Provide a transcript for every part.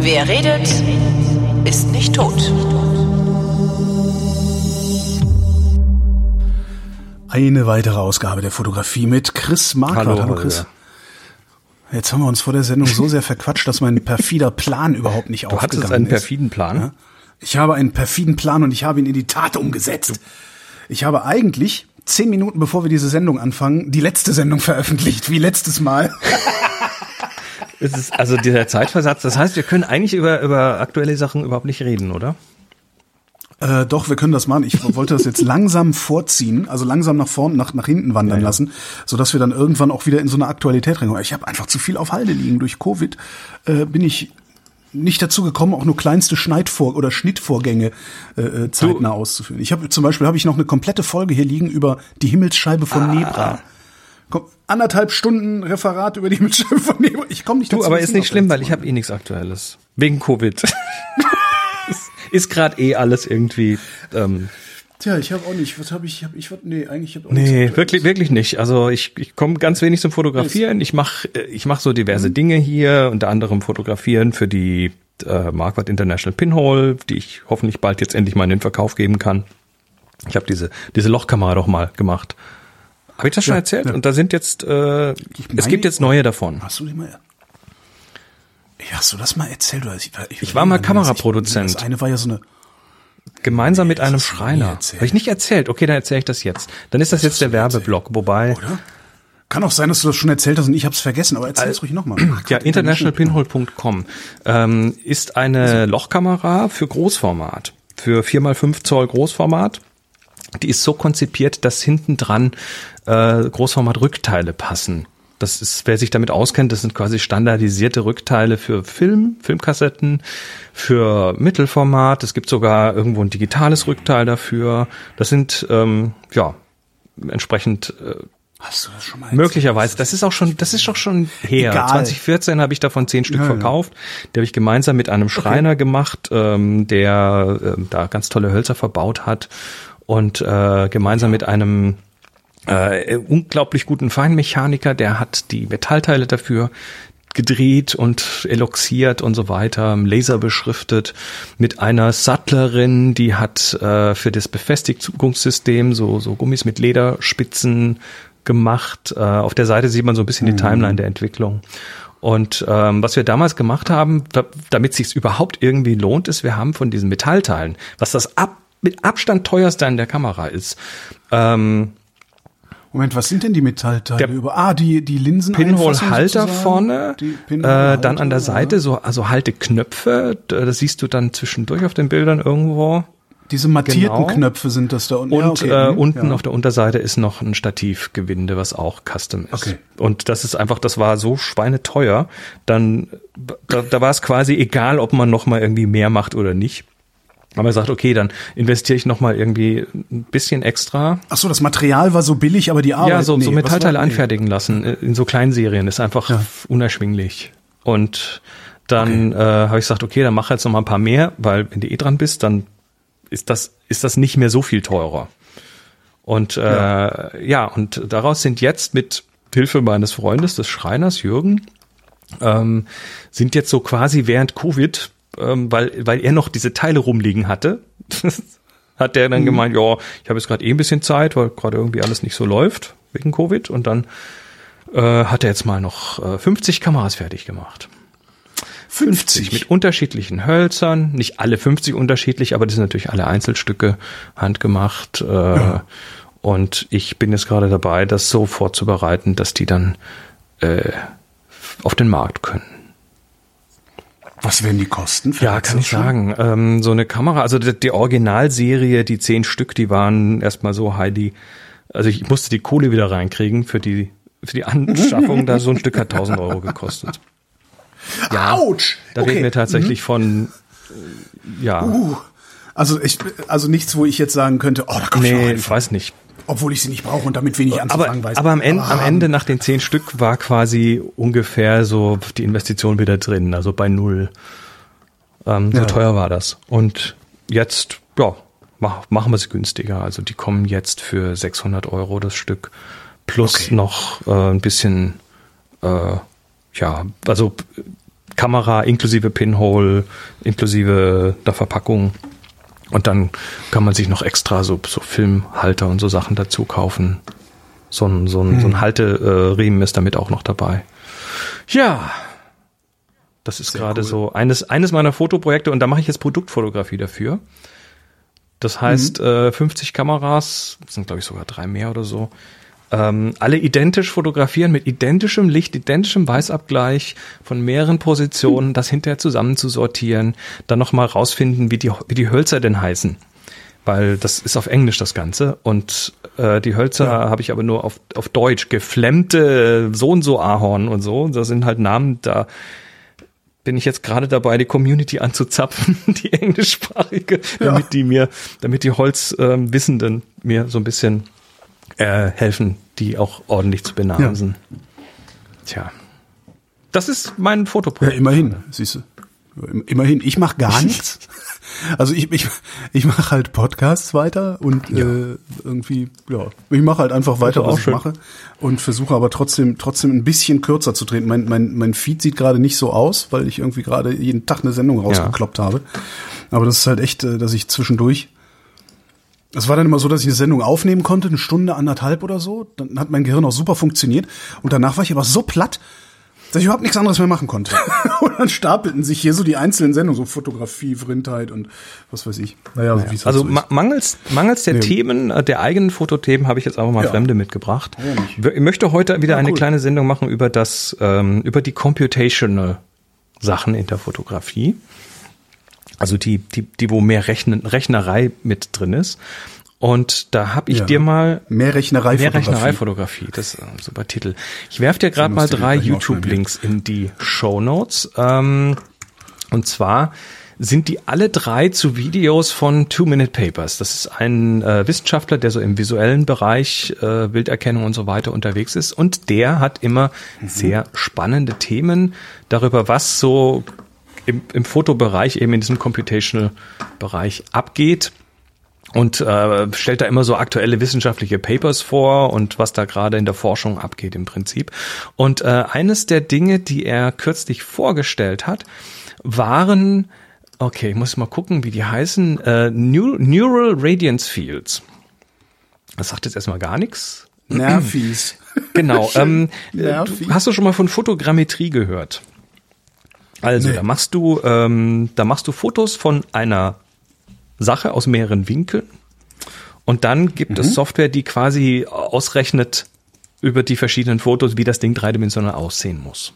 Wer redet, ist nicht tot. Eine weitere Ausgabe der Fotografie mit Chris Marquardt. Hallo, Hallo Chris. ja. Jetzt haben wir uns vor der Sendung so sehr verquatscht, dass mein perfider Plan überhaupt nicht Du aufgegangen hattest einen ist. perfiden Plan. Ja? Ich habe einen perfiden Plan und ich habe ihn in die Tat umgesetzt. Ich habe eigentlich zehn Minuten bevor wir diese Sendung anfangen, die letzte Sendung veröffentlicht, wie letztes Mal. Es ist also dieser Zeitversatz. Das heißt, wir können eigentlich über, über aktuelle Sachen überhaupt nicht reden, oder? Äh, doch, wir können das machen. Ich wollte das jetzt langsam vorziehen, also langsam nach vorn, nach, nach hinten wandern Ja, ja. lassen, sodass wir dann irgendwann auch wieder in so eine Aktualität reinkommen. Ich habe einfach zu viel auf Halde liegen. Durch Covid äh, bin ich nicht dazu gekommen, auch nur kleinste Schneidvor- oder Schnittvorgänge äh, äh, zeitnah auszuführen. Ich habe zum Beispiel habe ich noch eine komplette Folge hier liegen über die Himmelsscheibe von Ah. Nebra. Komm, anderthalb Stunden Referat über die Himmelsscheibe von Nebra. Ich komme nicht dazu. Du, aber ist nicht schlimm, weil ich habe eh nichts Aktuelles. Wegen Covid. ist ist gerade eh alles irgendwie. Ähm, Tja, ich habe auch nicht. Was habe ich? Hab ich was? Nee, eigentlich habe ich auch nee, nichts wirklich, wirklich nicht. Also ich, ich komme ganz wenig zum Fotografieren. Ich mache ich mach so Mhm. diverse Dinge hier, unter anderem Fotografieren für die äh, Marquardt International Pinhole, die ich hoffentlich bald jetzt endlich mal in den Verkauf geben kann. Ich habe diese, diese Lochkamera doch mal gemacht. Habe ich das schon Ja, erzählt? ja. Und da sind jetzt, äh, Ich es gibt jetzt neue davon. Hast du die mal? Hast du das mal erzählt? Oder ich, Ich war mal Kameraproduzent. Das eine war ja so eine. Gemeinsam mit das einem Schreiner. Habe ich nicht erzählt. Okay, dann erzähle ich das jetzt. Dann ist das, jetzt der Werbeblock. Wobei, Oder? Kann auch sein, dass du das schon erzählt hast und ich habe es vergessen, aber erzähl es ruhig nochmal. ja, internationalpinhole.com ähm, ist eine Lochkamera für Großformat. Für 4x5 Zoll Großformat. Die ist so konzipiert, dass hinten dran äh, Großformat-Rückteile passen. Das ist, wer sich damit auskennt, das sind quasi standardisierte Rückteile für Film, Filmkassetten, für Mittelformat. Es gibt sogar irgendwo ein digitales Rückteil dafür. Das sind ähm, ja entsprechend äh, Hast du das schon mal Möglicherweise. Das ist auch schon, das ist doch schon her. Egal. 2014 habe ich davon zehn Stück Ja, ja. verkauft. Die habe ich gemeinsam mit einem Schreiner gemacht, ähm, der ähm, da ganz tolle Hölzer verbaut hat und äh, gemeinsam mit einem äh, unglaublich guten Feinmechaniker, der hat die Metallteile dafür gedreht und eloxiert und so weiter, Laser beschriftet, mit einer Sattlerin, die hat äh, für das Befestigungssystem so, so Gummis mit Lederspitzen gemacht. Äh, auf der Seite sieht man so ein bisschen die Timeline der Entwicklung. Und ähm, was wir damals gemacht haben, da, damit sich überhaupt irgendwie lohnt, ist, wir haben von diesen Metallteilen, was das ab, mit Abstand teuerste an der Kamera ist, ähm, Moment, was sind denn die Metallteile Der über? Ah, die, die Linsen. Pinhole-Halter vorne, Die äh, dann an der Seite ja. so also Halteknöpfe, das siehst du dann zwischendurch auf den Bildern irgendwo. Diese mattierten Genau. Knöpfe sind das da unten. Und ja, okay. äh, hm, unten ja. auf der Unterseite ist noch ein Stativgewinde, was auch custom ist. Okay. Und das ist einfach, das war so schweineteuer, dann da, da war es quasi egal, ob man noch mal irgendwie mehr macht oder nicht. Aber er sagt, okay, dann investiere ich noch mal irgendwie ein bisschen extra. Ach so, das Material war so billig, aber die Arbeit. Ja, so, nee, so Metallteile war- nee. anfertigen lassen in so kleinen Serien ist einfach unerschwinglich. Und dann äh, habe ich gesagt, okay, dann mach jetzt noch mal ein paar mehr, weil wenn du eh dran bist, dann ist das ist das nicht mehr so viel teurer. Und äh, ja. ja, und daraus sind jetzt mit Hilfe meines Freundes, des Schreiners Jürgen, ähm, sind jetzt so quasi während Covid, ähm, weil, weil er noch diese Teile rumliegen hatte, hat der dann gemeint, ja, ich habe jetzt gerade eh ein bisschen Zeit, weil gerade irgendwie alles nicht so läuft wegen Covid und dann äh, hat er jetzt mal noch äh, 50 Kameras fertig gemacht. 50. Mit unterschiedlichen Hölzern, nicht alle 50 unterschiedlich, aber das sind natürlich alle Einzelstücke handgemacht. Äh, Und ich bin jetzt gerade dabei, das so vorzubereiten, dass die dann äh, auf den Markt können. Was werden die kosten? Ja, Verrätst kann ich schon? sagen. Ähm, so eine Kamera, also die, die Originalserie, die zehn Stück, die waren erstmal so Heidi. Also ich musste die Kohle wieder reinkriegen für die für die Anschaffung. da so ein Stück hat 1000 Euro gekostet. Ja, Autsch! da okay. reden wir tatsächlich von äh, ja. Uh, also ich, also nichts, wo ich jetzt sagen könnte, oh, da komm ich noch nee, ich weiß nicht. Obwohl ich sie nicht brauche und damit wenig Aber, anzufangen weiß. aber am Ende, am Aber Ende nach den zehn Stück war quasi ungefähr so die Investition wieder drin, also bei null. Ähm, so Ja. teuer war das. Und jetzt, ja, mach, machen wir es günstiger. Also die kommen jetzt für 600 Euro das Stück plus Okay. noch äh, ein bisschen, äh, ja, also Kamera inklusive Pinhole, inklusive der Verpackung. Und dann kann man sich noch extra so, so Filmhalter und so Sachen dazu kaufen. So ein, so ein, so Hm. ein Halteriemen ist damit auch noch dabei. Ja. Das ist Sehr gerade cool. so eines, eines meiner Fotoprojekte und da mache ich jetzt Produktfotografie dafür. Das heißt, Mhm. äh, 50 Kameras, das sind glaube ich sogar drei mehr oder so, ähm, alle identisch fotografieren mit identischem Licht, identischem Weißabgleich von mehreren Positionen, das hinterher zusammen zu sortieren, dann nochmal rausfinden, wie die, wie die Hölzer denn heißen. Weil das ist auf Englisch das Ganze und äh, die Hölzer Ja. habe ich aber nur auf, auf Deutsch. Geflemmte so und so Ahorn und so. Das sind halt Namen, da bin ich jetzt gerade dabei, die Community anzuzapfen, die englischsprachige, damit die mir, damit die Holzwissenden ähm, Wissenden mir so ein bisschen äh, helfen, die auch ordentlich zu benamsen. Tja. Das ist mein Ja, Fotoprojekt. immerhin, siehst du. Immerhin, ich mache gar nichts. Also ich, ich, ich mache halt Podcasts weiter und äh, irgendwie, ja, ich mache halt einfach weiter, was ich schön. mache und versuche aber trotzdem trotzdem ein bisschen kürzer zu treten. Mein, mein, mein Feed sieht gerade nicht so aus, weil ich irgendwie gerade jeden Tag eine Sendung rausgekloppt habe. Aber das ist halt echt, äh, dass ich zwischendurch es war dann immer so, dass ich eine Sendung aufnehmen konnte, eine Stunde, anderthalb oder so. Dann hat mein Gehirn auch super funktioniert. Und danach war ich aber so platt, dass ich überhaupt nichts anderes mehr machen konnte. und dann stapelten sich hier so die einzelnen Sendungen, so Fotografie, Vrindheit und was weiß ich. Naja, wie es halt Also so ma mangels, mangels der Nee. Themen, äh, der eigenen Fotothemen, habe ich jetzt einfach mal Ja. Fremde mitgebracht. Ja. Ich möchte heute wieder Ja, eine cool. kleine Sendung machen über das, ähm, über die computational Sachen in der Fotografie. Also die, die, die, wo mehr Rechnen, Rechnerei mit drin ist. Und da habe ich Ja. dir mal Mehr Rechnerei Mehr Rechnereifotografie, das ist ein super Titel. Ich werfe dir gerade mal drei YouTube-Links in die Show Notes. Ähm, und zwar sind die alle drei zu Videos von Two-Minute Papers. Das ist ein äh, Wissenschaftler, der so im visuellen Bereich, äh, Bilderkennung und so weiter unterwegs ist. Und der hat immer sehr spannende Themen darüber, was so im, im Fotobereich, eben in diesem Computational-Bereich abgeht und äh, stellt da immer so aktuelle wissenschaftliche Papers vor und was da gerade in der Forschung abgeht im Prinzip. Und äh, eines der Dinge, die er kürzlich vorgestellt hat, waren, okay, ich muss mal gucken, wie die heißen, äh, Neu Neural Radiance Fields. Das sagt jetzt erstmal gar nichts. Nervis. Genau. ähm, äh, Nervig. du, hast du schon mal von Fotogrammetrie gehört? Also, Nee. da machst du, ähm, da machst du Fotos von einer Sache aus mehreren Winkeln und dann gibt Mhm. es Software, die quasi ausrechnet über die verschiedenen Fotos, wie das Ding dreidimensional aussehen muss.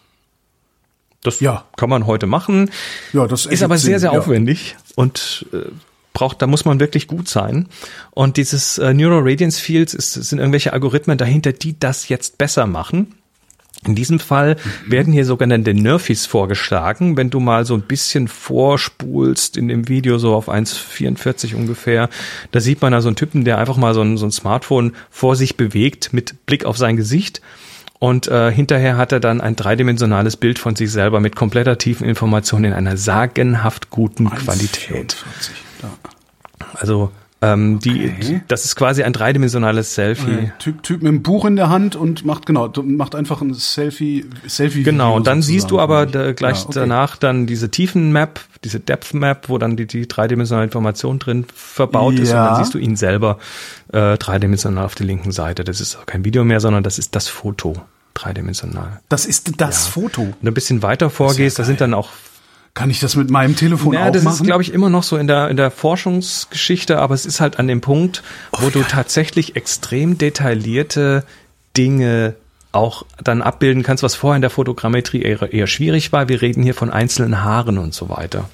Das Ja. kann man heute machen. Ja, das ist aber sehr, Sinn, sehr ja. aufwendig und äh, braucht, da muss man wirklich gut sein. Und dieses äh, Neural Radiance Fields ist, sind irgendwelche Algorithmen dahinter, die das jetzt besser machen. In diesem Fall werden hier sogenannte Nerfies vorgeschlagen. Wenn du mal so ein bisschen vorspulst in dem Video, so auf 1,44 ungefähr, da sieht man da so einen Typen, der einfach mal so ein, so ein Smartphone vor sich bewegt mit Blick auf sein Gesicht. Und äh, hinterher hat er dann ein dreidimensionales Bild von sich selber mit kompletter tiefen Information in einer sagenhaft guten Qualität. 44, ja. Also ähm, die, Okay. das ist quasi ein dreidimensionales Selfie. Typ, typ mit einem Buch in der Hand und macht genau, macht einfach ein Selfie, Selfie. Genau, und dann siehst du aber da, gleich Ja, okay. danach dann diese Tiefenmap, diese Depth Map, wo dann die, die dreidimensionale Information drin verbaut ist und Ja. dann siehst du ihn selber äh, dreidimensional auf der linken Seite. Das ist auch kein Video mehr, sondern das ist das Foto dreidimensional. Das ist das Foto. Wenn du ein bisschen weiter vorgehst, da sind dann auch Kann ich das mit meinem Telefon Ja, auch das machen? ist, glaube ich, immer noch so in der, in der Forschungsgeschichte, aber es ist halt an dem Punkt, wo du tatsächlich extrem detaillierte Dinge auch dann abbilden kannst, was vorher in der Fotogrammetrie eher, eher schwierig war. Wir reden hier von einzelnen Haaren und so weiter.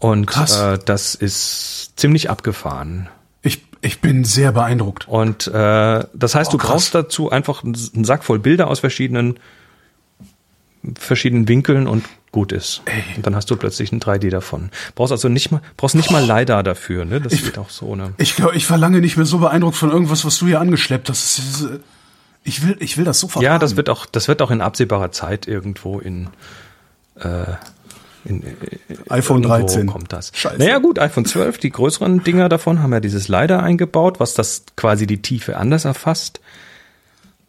Und Krass. äh, das ist ziemlich abgefahren. ich, ich bin sehr beeindruckt. Und äh, das heißt, Oh, du krass. brauchst dazu einfach einen Sack voll Bilder aus verschiedenen verschiedenen Winkeln und gut ist. Und dann hast du plötzlich ein 3D davon. Brauchst also nicht mal brauchst nicht mal LiDAR dafür, ne? Das geht auch so, ne? Ich glaube, ich war lange nicht mehr so beeindruckt von irgendwas, was du hier angeschleppt hast. Ich will, ich will das sofort Ja, das wird auch das wird auch in absehbarer Zeit irgendwo in äh, In, äh, iPhone irgendwo 13. kommt das. Scheiße. Naja gut, iPhone 12, die größeren Dinger davon haben ja dieses LiDAR eingebaut, was das quasi die Tiefe anders erfasst.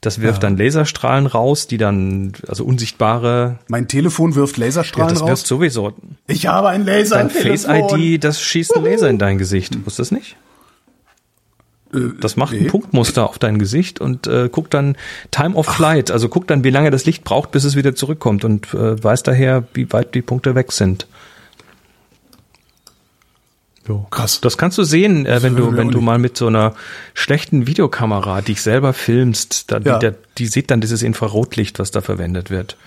Das wirft dann Laserstrahlen raus, die dann, also unsichtbare, Mein Telefon wirft ja, Laserstrahlen das wirft raus. sowieso. Ich habe ein Laser. Dein Face ID, das schießt ein Laser in dein Gesicht. Wusstest du das nicht? Das macht ein nee. Punktmuster auf dein Gesicht und äh, guckt dann Time of Flight, also guckt dann, wie lange das Licht braucht, bis es wieder zurückkommt und äh, weiß daher, wie weit die Punkte weg sind. Krass. Das kannst du sehen, äh, wenn du wenn du mal mit so einer schlechten Videokamera dich selber filmst, da, Ja. die, die sieht dann dieses Infrarotlicht, was da verwendet wird.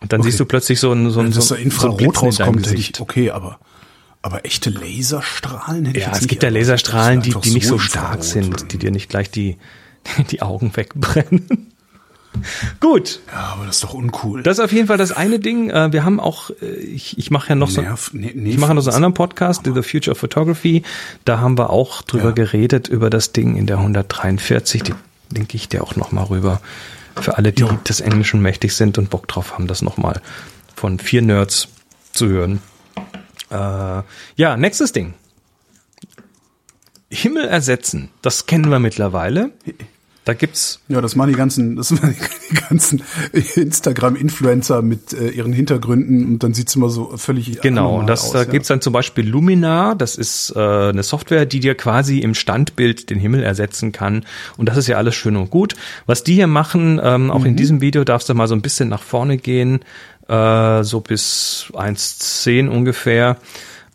Und dann Okay. siehst du plötzlich so ein so ein Wenn so, da so ein Blitzen rauskommt, ich, okay, aber, aber echte Laserstrahlen hätte ich Ja, es nicht gibt ja. Laserstrahlen, die, die nicht so stark sind, die dir nicht gleich die, die Augen wegbrennen. Gut, Ja, aber das ist doch uncool. das ist auf jeden Fall das eine Ding. Äh, Wir haben auch, äh, ich, ich mache ja noch so, Nerv- nee, nee, ich mache noch so einen anderen Podcast, The Future of Photography. Da haben wir auch drüber Ja. geredet, über das Ding in der 143. Die linke ich dir auch noch mal rüber. Für alle, die Jo. des Englischen mächtig sind und Bock drauf haben, das noch mal von vier Nerds zu hören. Äh, ja, nächstes Ding. Himmel ersetzen. Das kennen wir mittlerweile. Da gibt's Ja, das machen die ganzen, das machen die ganzen Instagram-Influencer mit äh, ihren Hintergründen und dann sieht's immer so völlig Genau, und das aus, da ja. gibt's dann zum Beispiel Luminar, das ist äh, eine Software, die dir quasi im Standbild den Himmel ersetzen kann. Und das ist ja alles schön und gut. Was die hier machen, ähm, auch Mhm. in diesem Video darfst du mal so ein bisschen nach vorne gehen, äh, so bis 1.10 ungefähr.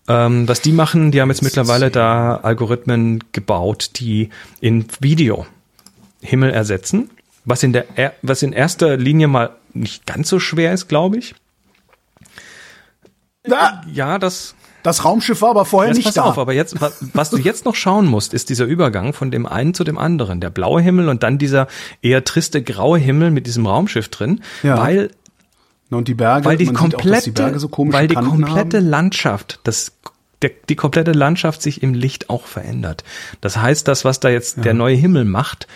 Ähm, was die machen, die haben jetzt mittlerweile da Algorithmen gebaut, die in Video Himmel ersetzen, was in der er- was in erster Linie mal nicht ganz so schwer ist, glaube ich. Ah, Ja, das das Raumschiff war aber vorher Jetzt nicht pass da. auf, aber jetzt, wa- was du jetzt noch schauen musst, ist dieser Übergang von dem einen zu dem anderen. Der blaue Himmel und dann dieser eher triste graue Himmel mit diesem Raumschiff drin, Ja. weil, und die Berge, weil die sieht auch, komplette, die Berge so weil die Kanten komplette haben. Landschaft, das, der, die komplette Landschaft sich im Licht auch verändert. Das heißt, das, was da jetzt der neue Himmel macht,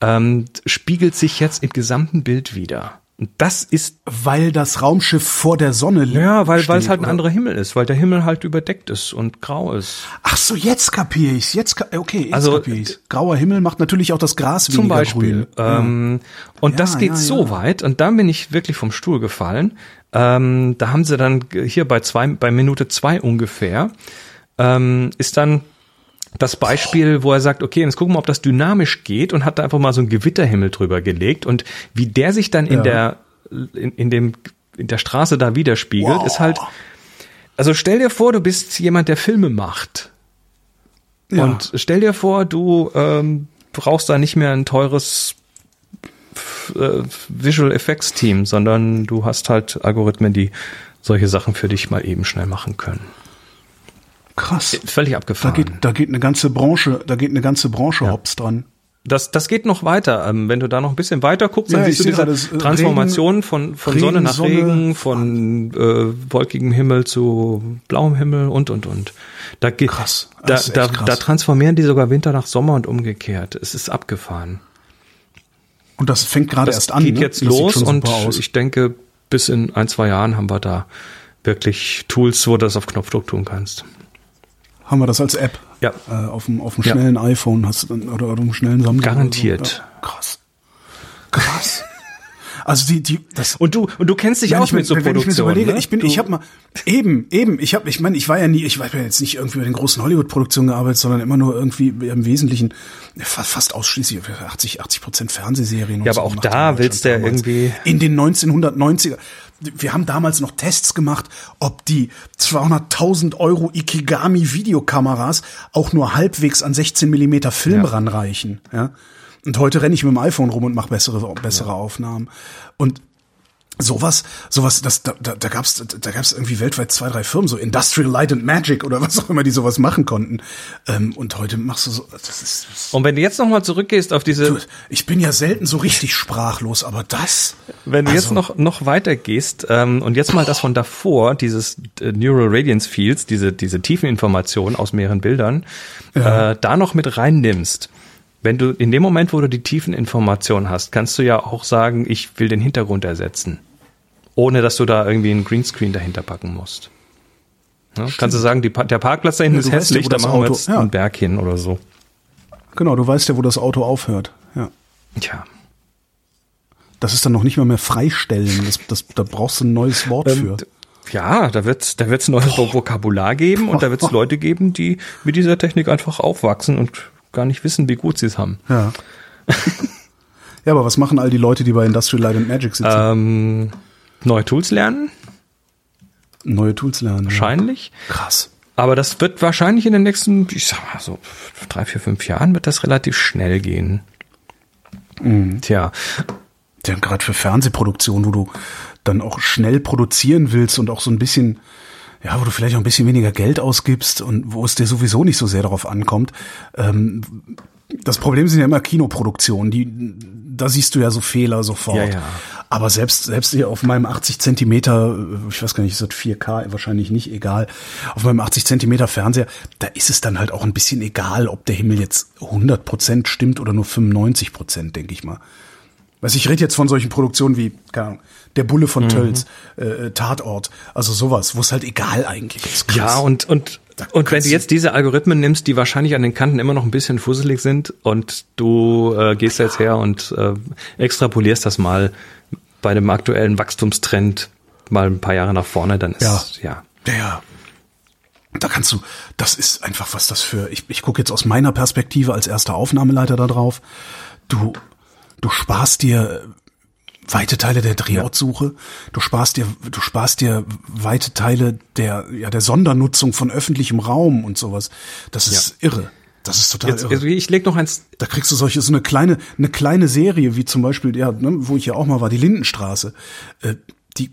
ähm, spiegelt sich jetzt im gesamten Bild wieder. Und das ist Weil das Raumschiff vor der Sonne liegt. ja, weil weil es halt ein oder? anderer Himmel ist, weil der Himmel halt überdeckt ist und grau ist. Ach so, jetzt kapier ich's. Jetzt, ka- okay, jetzt Also, kapier ich's. Grauer Himmel macht natürlich auch das Gras Zum weniger Beispiel. Ähm, Und Ja, das geht ja, so ja. weit, und dann bin ich wirklich vom Stuhl gefallen. Ähm, da haben sie dann hier bei zwei, bei Minute zwei ungefähr, ähm, ist dann das Beispiel, wo er sagt, okay, jetzt gucken wir, ob das dynamisch geht und hat da einfach mal so einen Gewitterhimmel drüber gelegt und wie der sich dann in Ja. der, in, in dem, in der Straße da widerspiegelt, Wow. ist halt, also stell dir vor, du bist jemand, der Filme macht. Ja. Und stell dir vor, du ähm, brauchst da nicht mehr ein teures äh, Visual Effects Team, sondern du hast halt Algorithmen, die solche Sachen für dich mal eben schnell machen können. Krass. Völlig Da abgefahren. geht, da geht eine ganze Branche, da geht eine ganze Branche hops dran. Das, das geht noch weiter. Ähm, wenn du da noch ein bisschen weiter guckst, dann Ja, siehst du diese es, äh, Transformation Regen- von, von Regen, Sonne nach Sonne, Regen, von äh, wolkigem Himmel zu blauem Himmel und, und, und. Da, geht, Krass. Da, Das da, krass. da transformieren die sogar Winter nach Sommer und umgekehrt. Es ist abgefahren. Und das fängt gerade Das erst an. geht ne? jetzt Das los und aus. ich denke, bis in ein, zwei Jahren haben wir da wirklich Tools, wo du das auf Knopfdruck tun kannst. Haben wir das als App. Ja. Äh, auf dem, auf dem Ja. schnellen iPhone hast du dann, oder, oder dem schnellen Samsung. Garantiert. So. Ja, krass. Krass. also die, die, das, Und du, und du kennst dich auch ich, mit so wenn ich mir so Produktionen. überlege, ne? ich bin, Du- ich habe mal eben, eben, ich habe, ich meine, ich war ja nie, ich war ja jetzt nicht irgendwie bei den großen Hollywood-Produktionen gearbeitet, sondern immer nur irgendwie im Wesentlichen fa- fast ausschließlich 80, 80 Prozent Fernsehserien. Ja, so aber auch gemacht da willst du ja irgendwie- in den 1990er. Wir haben damals noch Tests gemacht, ob die 200.000 Euro Ikigami Videokameras auch nur halbwegs an 16 Millimeter Film Ja. ranreichen. Ja? Und heute renne ich mit dem iPhone rum und mache bessere, bessere Aufnahmen. Und sowas, sowas, das, da, da, da gab's, da gab's irgendwie weltweit zwei, drei Firmen, so Industrial Light and Magic oder was auch immer, die sowas machen konnten. Ähm, und heute machst du so, das ist, das, Und wenn du jetzt nochmal zurückgehst auf diese, ich bin ja selten so richtig sprachlos, aber das, wenn du jetzt also- noch, noch weiter gehst ähm, und jetzt mal das von davor, dieses äh, Neural Radiance Fields, diese, diese Tiefeninformation aus mehreren Bildern, äh, da noch mit reinnimmst, wenn du in dem Moment, wo du die Tiefeninformation hast, kannst du ja auch sagen, ich will den Hintergrund ersetzen. Ohne dass du da irgendwie einen Greenscreen dahinter packen musst. Ja, kannst du sagen, die, der Parkplatz da hinten Ja, ist ja, hässlich, wo da machen wir Auto- jetzt ja. einen Berg hin oder so. Genau, du weißt ja, wo das Auto aufhört. Ja. Tja. Das ist dann noch nicht mal mehr freistellen. Das, das, da brauchst du ein neues Wort Ähm, für. Ja, da wird's, da wird's neues Vokabular geben und da wird's Leute geben, die mit dieser Technik einfach aufwachsen und gar nicht wissen, wie gut sie es haben. Ja. ja, aber was machen all die Leute, die bei Industrial Light and Magic sitzen? Ähm, neue Tools lernen, Neue Tools lernen. wahrscheinlich. Ja. Krass. Aber das wird wahrscheinlich in den nächsten, ich sag mal so, drei, vier, fünf Jahren wird das relativ schnell gehen. Tja, Ja, gerade für Fernsehproduktion, wo du dann auch schnell produzieren willst und auch so ein bisschen, ja, wo du vielleicht auch ein bisschen weniger Geld ausgibst und wo es dir sowieso nicht so sehr darauf ankommt. Ähm, das Problem sind ja immer Kinoproduktionen, die, da siehst du ja so Fehler sofort. Ja, ja. Aber selbst, selbst hier auf meinem 80 Zentimeter, äh, ich weiß gar nicht, ist das 4K, wahrscheinlich nicht, egal. Auf meinem 80 Zentimeter Fernseher, da ist es dann halt auch ein bisschen egal, ob der Himmel jetzt 100 Prozent stimmt oder nur 95 Prozent, denke ich mal. Weiß ich rede jetzt von solchen Produktionen wie, keine Ahnung, der Bulle von Tölz, äh, Tatort, also sowas, wo es halt egal eigentlich ist. Ja, und, und, und wenn du- jetzt diese Algorithmen nimmst, die wahrscheinlich an den Kanten immer noch ein bisschen fusselig sind und du äh, gehst jetzt her und äh, extrapolierst das mal bei dem aktuellen Wachstumstrend mal ein paar Jahre nach vorne, dann ist Ja. ja. Ja, ja. Da kannst du, das ist einfach was das für, ich, ich gucke jetzt aus meiner Perspektive als erster Aufnahmeleiter da drauf. Du, du sparst dir weite Teile der Drehortsuche, du sparst dir, du sparst dir weite Teile der, ja, der Sondernutzung von öffentlichem Raum und sowas. Das ist irre. Das ist total Jetzt, irre. also ich leg noch eins. Da kriegst du solche, so eine kleine, eine kleine Serie, wie zum Beispiel, ja, ne, wo ich ja auch mal war, die Lindenstraße. Äh, die,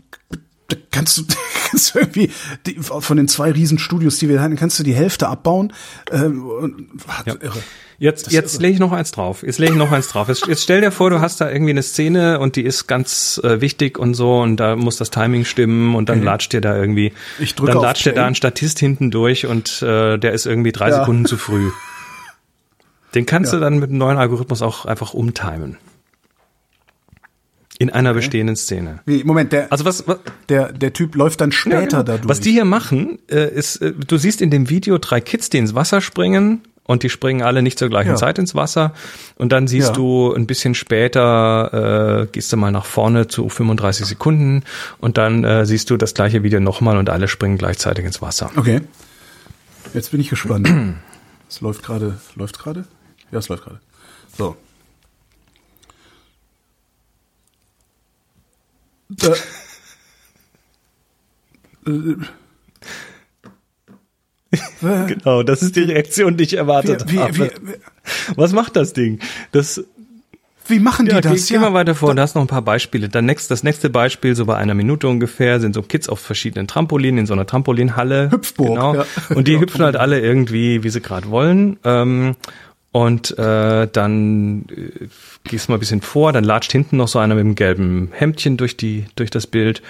da kannst du, kannst du irgendwie, die, von den zwei Riesenstudios, die wir hatten, kannst du die Hälfte abbauen. Ähm, hat, irre. Jetzt, jetzt lege ich noch eins drauf. Jetzt lege ich noch eins drauf. Jetzt, jetzt stell dir vor, du hast da irgendwie eine Szene und die ist ganz äh, wichtig und so und da muss das Timing stimmen und dann latscht dir da irgendwie, Ich drücke dann latscht dir da ein Statist hinten durch und äh, der ist irgendwie drei Ja. Sekunden zu früh. Den kannst du dann mit einem neuen Algorithmus auch einfach umtimen. In einer bestehenden Szene. Wie, Moment, der, Also was, was der, der Typ läuft dann ja, später genau. dadurch. Was die hier machen, äh, ist, äh, du siehst in dem Video drei Kids, die ins Wasser springen und die springen alle nicht zur gleichen Ja. Zeit ins Wasser. Und dann siehst Ja. du ein bisschen später, äh, gehst du mal nach vorne zu 35 Sekunden und dann äh, siehst du das gleiche Video nochmal und alle springen gleichzeitig ins Wasser. Okay. Jetzt bin ich gespannt. Es läuft gerade, läuft gerade? Ja, es läuft gerade. So. Da, äh, Genau, das ist die Reaktion, die ich erwartet wie, wie, habe. wie, Was macht das Ding? Das, wie machen die ja, geh, das? geh mal weiter vor, da hast noch ein paar Beispiele. Dann next, das nächste Beispiel, so bei einer Minute ungefähr, sind so Kids auf verschiedenen Trampolinen in so einer Trampolinhalle. Hüpfburg, Genau. ja. Und die hüpfen halt alle irgendwie, wie sie gerade wollen. Ähm, und äh, dann äh, gehst mal ein bisschen vor, dann latscht hinten noch so einer mit dem gelben Hemdchen durch die durch das Bild.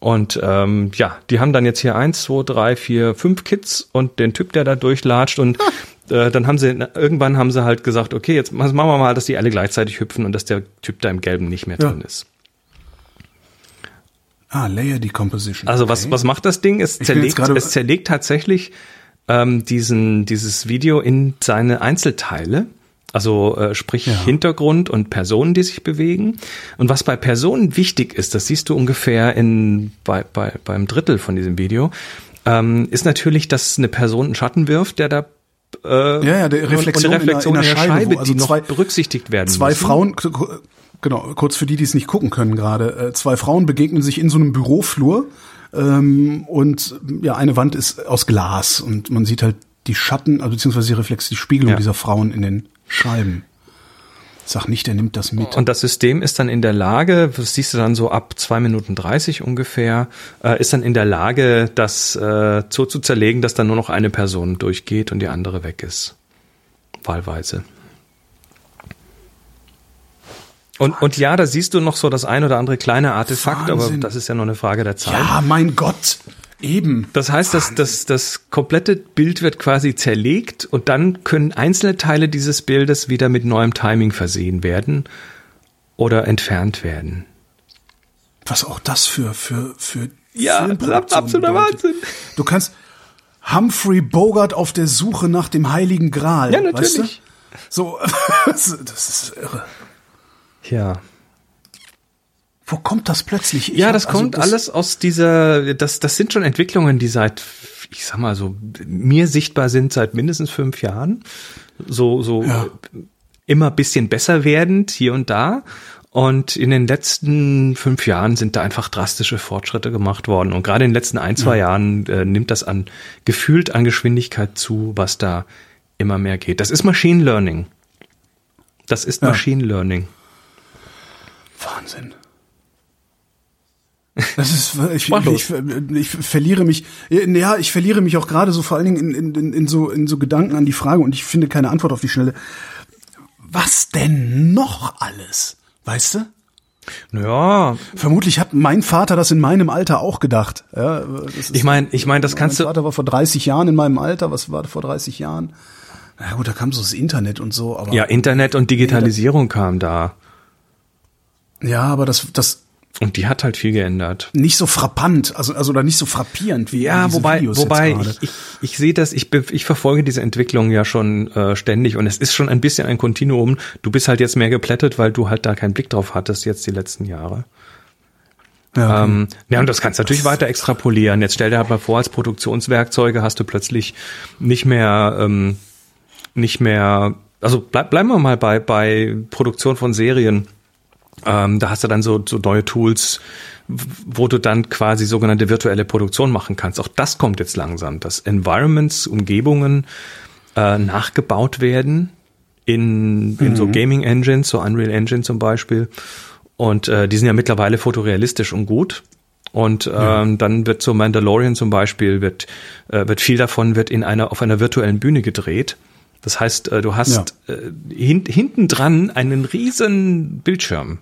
Und ähm, ja, die haben dann jetzt hier eins, zwei, drei, vier, fünf Kids und den Typ, der da durchlatscht und äh, dann haben sie irgendwann haben sie halt gesagt, okay, jetzt machen wir mal, dass die alle gleichzeitig hüpfen und dass der Typ da im Gelben nicht mehr Ja. drin ist. Ah, Layer Decomposition. Also was, Okay. was macht das Ding? Es zerlegt, es zerlegt tatsächlich ähm, diesen, dieses Video in seine Einzelteile. Also äh, sprich Ja. Hintergrund und Personen, die sich bewegen. Und was bei Personen wichtig ist, das siehst du ungefähr in bei, bei, beim Drittel von diesem Video, ähm, ist natürlich, dass eine Person einen Schatten wirft, der da äh, Ja, ja, der und- Reflexion und eine Reflexion in der- in der Scheibe, Scheibe, wo also die noch zwei- berücksichtigt werden Zwei müssen. Frauen, genau, kurz für die, die es nicht gucken können gerade, äh, zwei Frauen begegnen sich in so einem Büroflur ähm, und ja, eine Wand ist aus Glas und man sieht halt die Schatten, also beziehungsweise die Reflex, die Spiegelung Ja. dieser Frauen in den Scheiben. Sag nicht, der nimmt das mit. Und das System ist dann in der Lage, das siehst du dann so ab zwei Minuten 30 ungefähr, äh, ist dann in der Lage, das äh, so zu zerlegen, dass dann nur noch eine Person durchgeht und die andere weg ist. Wahlweise. Und, und ja, da siehst du noch so das ein oder andere kleine Artefakt, aber Wahnsinn. das ist ja nur eine Frage der Zeit. ja, mein Gott, eben. Das heißt, dass das, das komplette Bild wird quasi zerlegt und dann können einzelne Teile dieses Bildes wieder mit neuem Timing versehen werden oder entfernt werden. Was auch das für, für, für Ja, absoluter. Wahnsinn. Du kannst Humphrey Bogart auf der Suche nach dem Heiligen Gral. Ja, natürlich. Weißt du? So, das ist irre. Ja. Wo kommt das plötzlich? Ich Ja, hab- das also kommt alles aus dieser, das, das sind schon Entwicklungen, die seit, ich sag mal so, mir sichtbar sind seit mindestens fünf Jahren. So, so Ja. immer bisschen besser werdend hier und da. Und in den letzten fünf Jahren sind da einfach drastische Fortschritte gemacht worden. Und gerade in den letzten ein, zwei Jahren äh, nimmt das an gefühlt an Geschwindigkeit zu, was da immer mehr geht. Das ist Machine Learning. Das ist Ja. Machine Learning. Wahnsinn. Das ist, ich, ich, ich, verliere mich, ja, ich verliere mich auch gerade so vor allen Dingen in, in, in, so, in so Gedanken an die Frage und ich finde keine Antwort auf die Schnelle. Was denn noch alles? Weißt du? Ja, Vermutlich hat mein Vater das in meinem Alter auch gedacht. Ja, ich meine, ich meine, das kannst mein du, Vater war vor 30 Jahren in meinem Alter. Was war vor 30 Jahren? Na gut, da kam so das Internet und so, aber Ja, Internet und Digitalisierung kam da. Ja, aber das, das Und die hat halt viel geändert. nicht so frappant, also also oder nicht so frappierend wie Ja, wobei, Videos wobei ich, ich, ich sehe das, ich, ich verfolge diese Entwicklung ja schon äh, ständig und es ist schon ein bisschen ein Kontinuum. Du bist halt jetzt mehr geplättet, weil du halt da keinen Blick drauf hattest jetzt die letzten Jahre. ja, okay. Ähm, ja, und das kannst du natürlich weiter extrapolieren. Jetzt stell dir halt mal vor, als Produktionswerkzeuge hast du plötzlich nicht mehr, ähm, nicht mehr, also bleib, bleiben wir mal bei, bei Produktion von Serien. Ähm, da hast du dann so, so neue Tools, wo du dann quasi sogenannte virtuelle Produktion machen kannst. Auch das kommt jetzt langsam, dass Environments, Umgebungen äh, nachgebaut werden in, in so Gaming Engines, so Unreal Engine zum Beispiel. Und äh, die sind ja mittlerweile fotorealistisch und gut. Und ähm, dann wird so Mandalorian zum Beispiel, wird, äh, wird viel davon wird in einer, auf einer virtuellen Bühne gedreht. Das heißt, äh, du hast äh, hin, hinten dran einen riesen Bildschirm.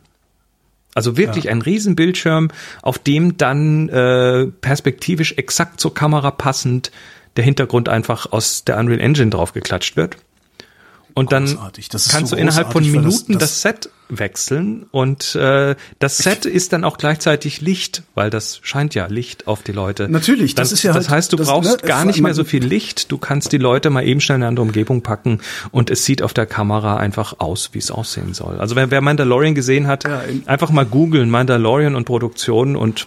Also wirklich ein riesen Bildschirm, auf dem dann äh, perspektivisch exakt zur Kamera passend der Hintergrund einfach aus der Unreal Engine draufgeklatscht wird. Und dann. Das kannst so du innerhalb von weil das- Minuten das, das- Set wechseln und äh, das Set ist dann auch gleichzeitig Licht, weil das scheint ja Licht auf die Leute. Natürlich, das Dann- ist ja Das halt- heißt, du das- brauchst ne, gar nicht mehr so viel Licht. Du kannst die Leute mal eben schnell in eine andere Umgebung packen und es sieht auf der Kamera einfach aus, wie es aussehen soll. Also wer, wer Mandalorian gesehen hat, Ja, in- einfach mal googeln Mandalorian und Produktion und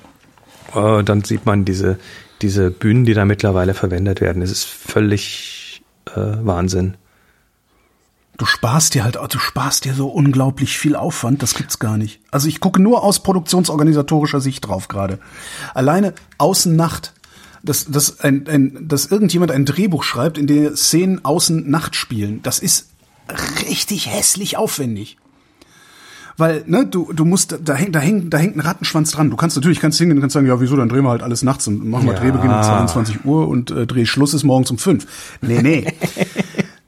äh, dann sieht man diese diese Bühnen, die da mittlerweile verwendet werden. Es ist völlig äh, Wahnsinn. Du sparst dir halt, du sparst dir so unglaublich viel Aufwand, das gibt's gar nicht. Also ich gucke nur aus produktionsorganisatorischer Sicht drauf gerade. Alleine Außen-Nacht, dass, dass, ein, ein, dass irgendjemand ein Drehbuch schreibt, in dem Szenen Außen-Nacht spielen, das ist richtig hässlich aufwendig. Weil, ne, du, du musst, da hängt, da hängt, da hängt ein Rattenschwanz dran. Du kannst natürlich, kannst hingehen und kannst sagen, ja, wieso, dann drehen wir halt alles nachts und machen wir Ja. Drehbeginn um 22 Uhr und äh, Drehschluss ist morgens um 5. Nee, nee.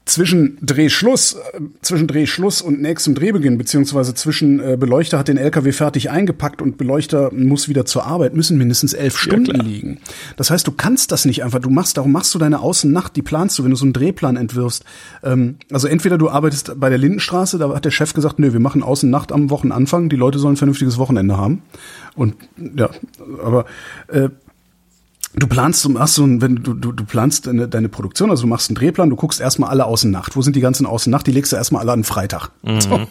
zwischen Drehschluss, äh, zwischen Drehschluss und nächstem Drehbeginn, beziehungsweise zwischen äh, Beleuchter hat den LKW fertig eingepackt und Beleuchter muss wieder zur Arbeit, müssen mindestens elf Stunden klar. liegen. Das heißt, du kannst das nicht einfach, du machst, darum machst du deine Außennacht, die planst du, wenn du so einen Drehplan entwirfst. Ähm, also entweder du arbeitest bei der Lindenstraße, da hat der Chef gesagt, nö, wir machen Außennacht am Wochenanfang, die Leute sollen ein vernünftiges Wochenende haben. Und ja, aber äh, Du planst, du machst so ein, wenn du, du, du planst deine, deine Produktion, also du machst einen Drehplan, du guckst erstmal alle Außennacht. Wo sind die ganzen Außennacht? Die legst du erstmal alle an Freitag. So.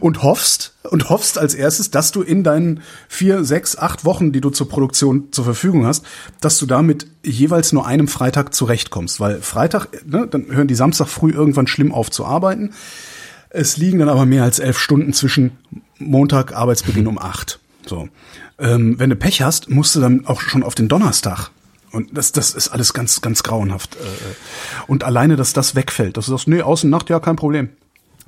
Und hoffst, und hoffst als erstes, dass du in deinen vier, sechs, acht Wochen, die du zur Produktion zur Verfügung hast, dass du damit jeweils nur einem Freitag zurechtkommst. Weil Freitag, ne, dann hören die Samstag früh irgendwann schlimm auf zu arbeiten. Es liegen dann aber mehr als elf Stunden zwischen Montag, Arbeitsbeginn um acht. So. Ähm, wenn du Pech hast, musst du dann auch schon auf den Donnerstag. Und das, das ist alles ganz, ganz grauenhaft. Äh, Und alleine, dass das wegfällt, dass du sagst, nee, Außennacht, ja, kein Problem.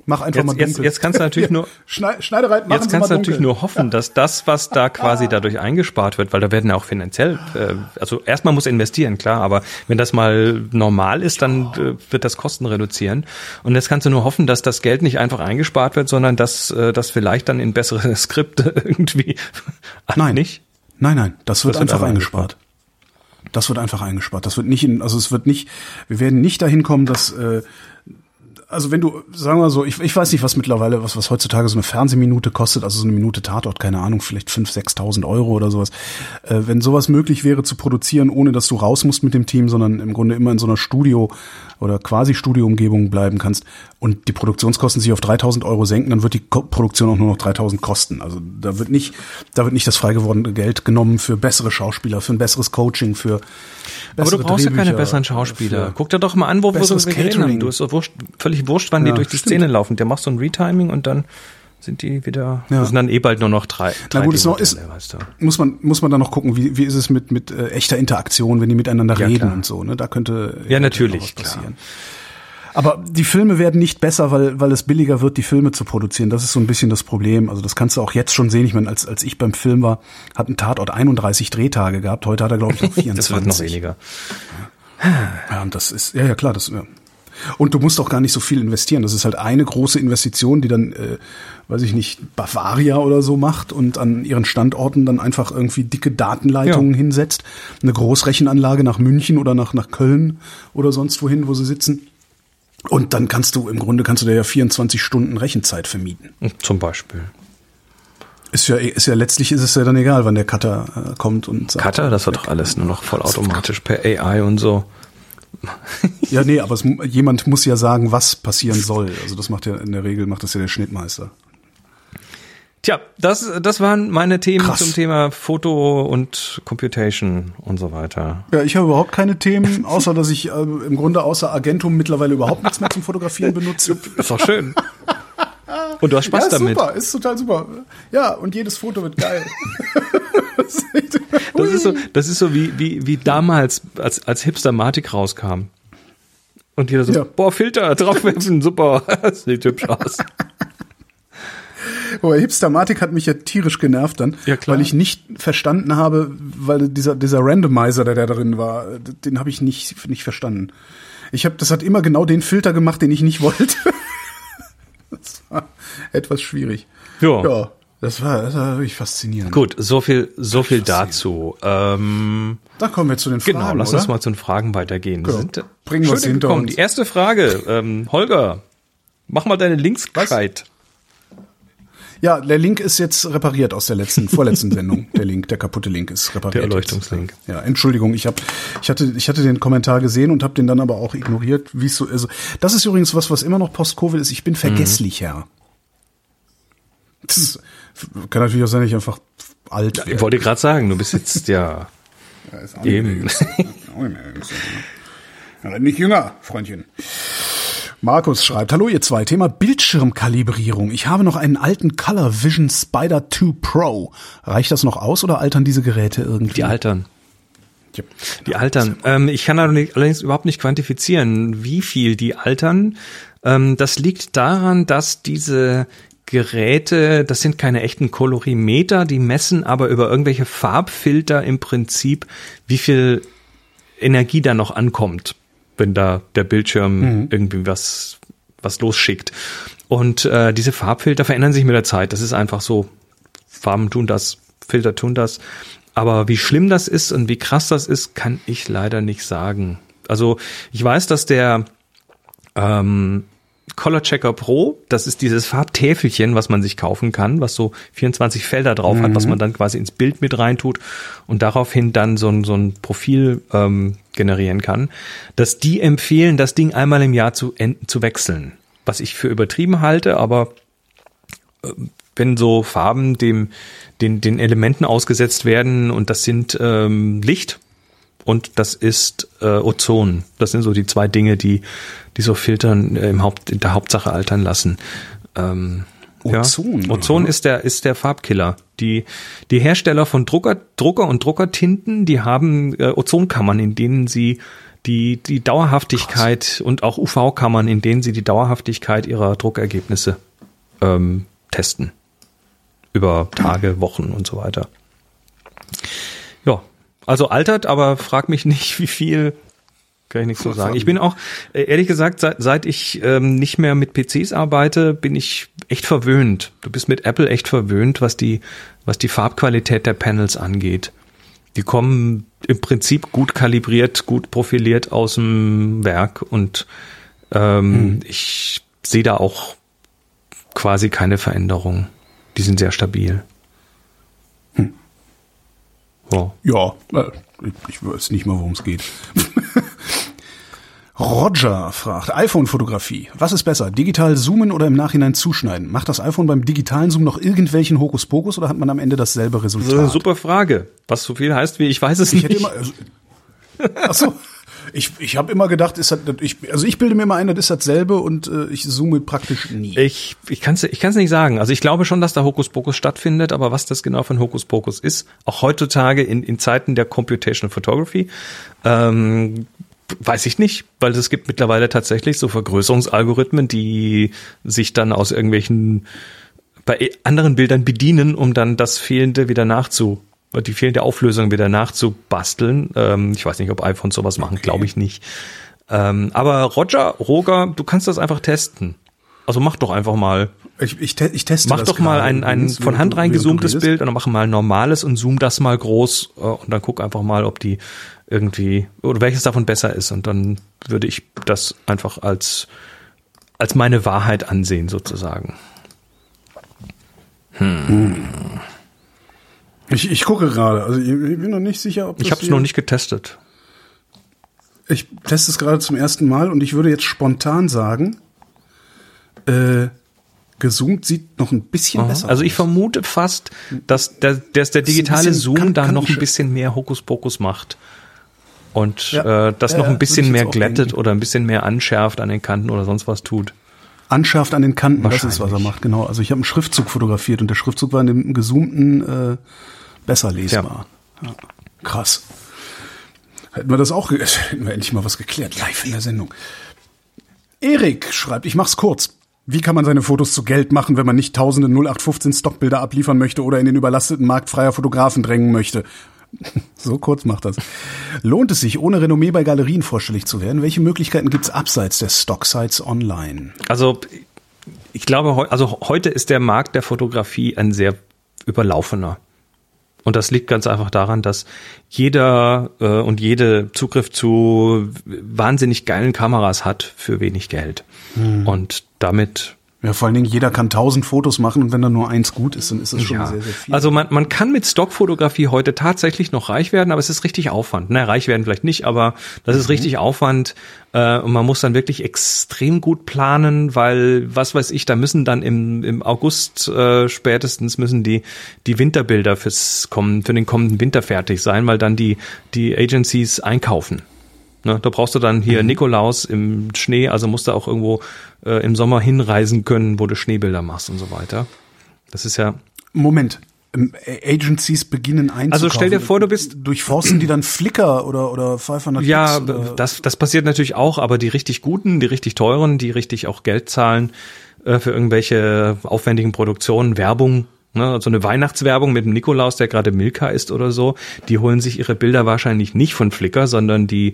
Mach einfach mal Jetzt, dunkel. jetzt, jetzt kannst du natürlich nur Schnei Schneiderei, machen Jetzt kannst mal du natürlich nur hoffen, dass das, was da quasi dadurch eingespart wird, weil da werden ja auch finanziell, äh, also erstmal muss investieren, klar, aber wenn das mal normal ist, dann äh, wird das Kosten reduzieren. Und jetzt kannst du nur hoffen, dass das Geld nicht einfach eingespart wird, sondern dass äh, das vielleicht dann in bessere Skripte irgendwie. Nein. nicht? Nein, nein, das wird Das wird einfach aber eingespart. Das wird einfach eingespart. Das wird nicht in, also es wird nicht, wir werden nicht dahin kommen, dass, äh, also wenn du, sagen wir so, ich, ich weiß nicht, was mittlerweile, was, was heutzutage so eine Fernsehminute kostet, also so eine Minute Tatort, keine Ahnung, vielleicht 5.000, 6.000 Euro oder sowas. Äh, wenn sowas möglich wäre zu produzieren, ohne dass du raus musst mit dem Team, sondern im Grunde immer in so einer Studio- oder quasi Studioumgebung bleiben kannst und die Produktionskosten sich auf 3.000 Euro senken, dann wird die Ko Produktion auch nur noch 3.000 kosten. Also da wird nicht, da wird nicht das frei gewordene Geld genommen für bessere Schauspieler, für ein besseres Coaching, für Aber du brauchst ja keine Drehbücher, besseren Schauspieler. Guck dir doch mal an, wo wir so. Catering. Du ist doch wurscht, völlig wurscht, wann die Ja, durch die stimmt. Szene laufen. Der macht so ein Retiming und dann sind die wieder, Ja. das sind dann eh bald nur noch drei. Na drei gut, ist noch, ist, weißt du. muss man, muss man dann noch gucken, wie, wie ist es mit, mit äh, echter Interaktion, wenn die miteinander Ja, reden klar. und so, ne? Da könnte, Ja, könnte natürlich, noch was klar. passieren. Aber die Filme werden nicht besser, weil, weil es billiger wird, die Filme zu produzieren. Das ist so ein bisschen das Problem. Also das kannst du auch jetzt schon sehen. Ich meine, als, als ich beim Film war, hat ein Tatort 31 Drehtage gehabt. Heute hat er, glaube ich, noch 24. Das wird noch weniger. Ja, und das ist, ja, ja, klar, das, ja. Und du musst auch gar nicht so viel investieren. Das ist halt eine große Investition, die dann, äh, weiß ich nicht, Bavaria oder so macht und an ihren Standorten dann einfach irgendwie dicke Datenleitungen Ja. hinsetzt. Eine Großrechenanlage nach München oder nach, nach Köln oder sonst wohin, wo sie sitzen. Und dann kannst du, im Grunde kannst du dir ja 24 Stunden Rechenzeit vermieten. Zum Beispiel. Ist ja, ist ja letztlich ist es ja dann egal, wann der Cutter äh, kommt und sagt. Cutter, das wird doch alles nur noch vollautomatisch per AI und so. Ja, nee, aber es, jemand muss ja sagen, was passieren soll. Also das macht ja in der Regel macht das ja der Schnittmeister. Tja, das, das waren meine Themen Krass. zum Thema Foto und Computation und so weiter. Ja, ich habe überhaupt keine Themen, außer dass ich äh, im Grunde außer Agentum mittlerweile überhaupt nichts mehr zum Fotografieren benutze. Ist doch schön. Und du hast Spaß ja, ist damit. super, ist total super. Ja, und jedes Foto wird geil. das ist echt- Das ist so, das ist so wie, wie, wie damals, als, als Hipster-Matic rauskam. Und jeder so, Ja. boah, Filter, draufwerfen, super, das sieht hübsch aus. Aber Hipstermatik hat mich ja tierisch genervt dann, Ja, weil ich nicht verstanden habe, weil dieser dieser Randomizer, der da drin war, den habe ich nicht nicht verstanden. Ich habe, das hat immer genau den Filter gemacht, den ich nicht wollte. das war etwas schwierig. Ja. Ja, das war, das war wirklich faszinierend. Gut, so viel, so viel dazu. Ähm, Da kommen wir zu den Fragen. genau, lass oder? uns mal zu den Fragen weitergehen. Genau. Sind, Bringen wir's schön hinter gekommen. uns. Die erste Frage, ähm, Holger, mach mal deine Links Was? gescheit. Ja, der Link ist jetzt repariert aus der letzten, vorletzten Sendung. Der Link, der kaputte Link ist repariert. Der. Erleuchtungslink. Ja, Entschuldigung, ich habe, ich hatte, ich hatte den Kommentar gesehen und habe den dann aber auch ignoriert, wie so also Das ist übrigens was, was immer noch Post-Covid ist. Ich bin vergesslicher. Das ist, kann natürlich auch sein, dass ich einfach alt Ich wollte gerade sagen, du bist jetzt ja Ja, ist auch nicht eben. mehr jüngst. Auch nicht mehr nicht jünger, Freundchen. Markus schreibt, hallo ihr zwei, Thema Bildschirmkalibrierung. Ich habe noch einen alten Color Vision Spider 2 Pro. Reicht das noch aus oder altern diese Geräte irgendwie? Die altern. Ja. Die altern. Ähm, ich kann allerdings überhaupt nicht quantifizieren, wie viel die altern. Ähm, das liegt daran, dass diese Geräte, das sind keine echten Kolorimeter, die messen aber über irgendwelche Farbfilter im Prinzip, wie viel Energie da noch ankommt, wenn da der Bildschirm irgendwie was, was losschickt. Und äh, diese Farbfilter verändern sich mit der Zeit. Das ist einfach so. Farben tun das, Filter tun das. Aber wie schlimm das ist und wie krass das ist, kann ich leider nicht sagen. Also ich weiß, dass der ähm, Color Checker Pro, das ist dieses Farbtäfelchen, was man sich kaufen kann, was so 24 Felder drauf hat, was man dann quasi ins Bild mit reintut und daraufhin dann so ein, so ein Profil ähm, generieren kann, dass die empfehlen, das Ding einmal im Jahr zu, zu wechseln. Was ich für übertrieben halte, aber wenn so Farben dem, den, den Elementen ausgesetzt werden und das sind ähm, Licht und das ist äh, Ozon. Das sind so die zwei Dinge, die, die so Filtern äh, im Haupt, in der Hauptsache altern lassen. Ähm, Ozon, Ja. Ozon ist der, ist der Farbkiller. Die, die Hersteller von Drucker, Drucker und Druckertinten, die haben äh, Ozonkammern, in denen sie die, die Dauerhaftigkeit und auch UV-Kammern, in denen sie die Dauerhaftigkeit ihrer Druckergebnisse ähm, testen. Über Tage, Wochen und so weiter. Ja, also altert, aber frag mich nicht, wie viel. Kann ich nichts so sagen. Ich bin auch, äh, ehrlich gesagt, seit, seit ich ähm, nicht mehr mit PCs arbeite, bin ich echt verwöhnt. Du bist mit Apple echt verwöhnt, was die, was die Farbqualität der Panels angeht. Die kommen im Prinzip gut kalibriert, gut profiliert aus dem Werk und Ähm, hm. Ich sehe da auch quasi keine Veränderung. Die sind sehr stabil. Oh. Ja, äh, ich weiß nicht mal, worum es geht. Roger fragt, iPhone-Fotografie. Was ist besser, digital zoomen oder im Nachhinein zuschneiden? Macht das iPhone beim digitalen Zoom noch irgendwelchen Hokuspokus oder hat man am Ende dasselbe Resultat? Super Frage. Was so viel heißt wie ich weiß es ich nicht. Hätte immer, also, ach so. Ich, ich habe immer gedacht, ist das, ich, also ich bilde mir immer ein, das ist dasselbe und äh, ich zoome praktisch nie. Ich, ich kann es ich kann's nicht sagen. Also ich glaube schon, dass da Hokuspokus stattfindet, aber was das genau für ein Hokuspokus ist, auch heutzutage in, in Zeiten der Computational Photography, ähm, weiß ich nicht, weil es gibt mittlerweile tatsächlich so Vergrößerungsalgorithmen, die sich dann aus irgendwelchen bei anderen Bildern bedienen, um dann das Fehlende wieder nachzu die fehlende Auflösung wieder nachzubasteln. Ähm, ich weiß nicht, ob iPhones sowas machen, okay. glaube ich nicht. Ähm, aber Roger, Roger, du kannst das einfach testen. Also mach doch einfach mal. Ich, ich, te ich teste Mach doch mal ein, ein von Hand reingezoomtes Bild und dann mach mal ein normales und zoom das mal groß äh, und dann guck einfach mal, ob die irgendwie oder welches davon besser ist und dann würde ich das einfach als als meine Wahrheit ansehen sozusagen. Hm. Ich, ich gucke gerade, also ich bin noch nicht sicher, ob das Ich habe es noch nicht getestet. Ich teste es gerade zum ersten Mal und ich würde jetzt spontan sagen, äh, gezoomt sieht noch ein bisschen Aha. besser aus. Also ich vermute fast, dass der, dass der digitale Zoom kann, da noch ein bisschen mehr Hokuspokus macht. Und ja. äh, das ja, noch ein bisschen mehr glättet denken. oder ein bisschen mehr anschärft an den Kanten oder sonst was tut. Anschärft an den Kanten, das ist, was er macht, genau. Also ich habe einen Schriftzug fotografiert und der Schriftzug war in dem gezoomten äh, besser lesbar. Ja. Ja. Krass. Hätten wir das auch, hätten wir endlich mal was geklärt, live in der Sendung. Erik schreibt, ich mach's kurz. Wie kann man seine Fotos zu Geld machen, wenn man nicht tausende 0815 Stockbilder abliefern möchte oder in den überlasteten Markt freier Fotografen drängen möchte? so kurz macht das. Lohnt es sich, ohne Renommee bei Galerien vorstellig zu werden? Welche Möglichkeiten gibt's abseits der Stocksites online? Also, ich glaube, also heute ist der Markt der Fotografie ein sehr überlaufener. Und das liegt ganz einfach daran, dass jeder äh, und jede Zugriff zu wahnsinnig geilen Kameras hat für wenig Geld. Hm. Und damit ja, vor allen Dingen, jeder kann tausend Fotos machen und wenn da nur eins gut ist, dann ist das schon ja. sehr, sehr viel. Also man, man kann mit Stockfotografie heute tatsächlich noch reich werden, aber es ist richtig Aufwand. Na, reich werden vielleicht nicht, aber das ist mhm. richtig Aufwand äh, und man muss dann wirklich extrem gut planen, weil, was weiß ich, da müssen dann im, im August äh, spätestens müssen die, die Winterbilder fürs kommen, für den kommenden Winter fertig sein, weil dann die, die Agencies einkaufen. Ne, da brauchst du dann hier mhm. Nikolaus im Schnee, also musst du auch irgendwo äh, im Sommer hinreisen können, wo du Schneebilder machst und so weiter. Das ist ja. Moment. Ähm, Agencies beginnen einzukaufen. Also stell dir vor, du bist durchforsten die dann Flickr oder oder 500 Ja, oder? das das passiert natürlich auch, aber die richtig guten, die richtig teuren, die richtig auch Geld zahlen äh, für irgendwelche aufwendigen Produktionen, Werbung Ne, so eine Weihnachtswerbung mit dem Nikolaus, der gerade Milka ist oder so, die holen sich ihre Bilder wahrscheinlich nicht von Flickr, sondern die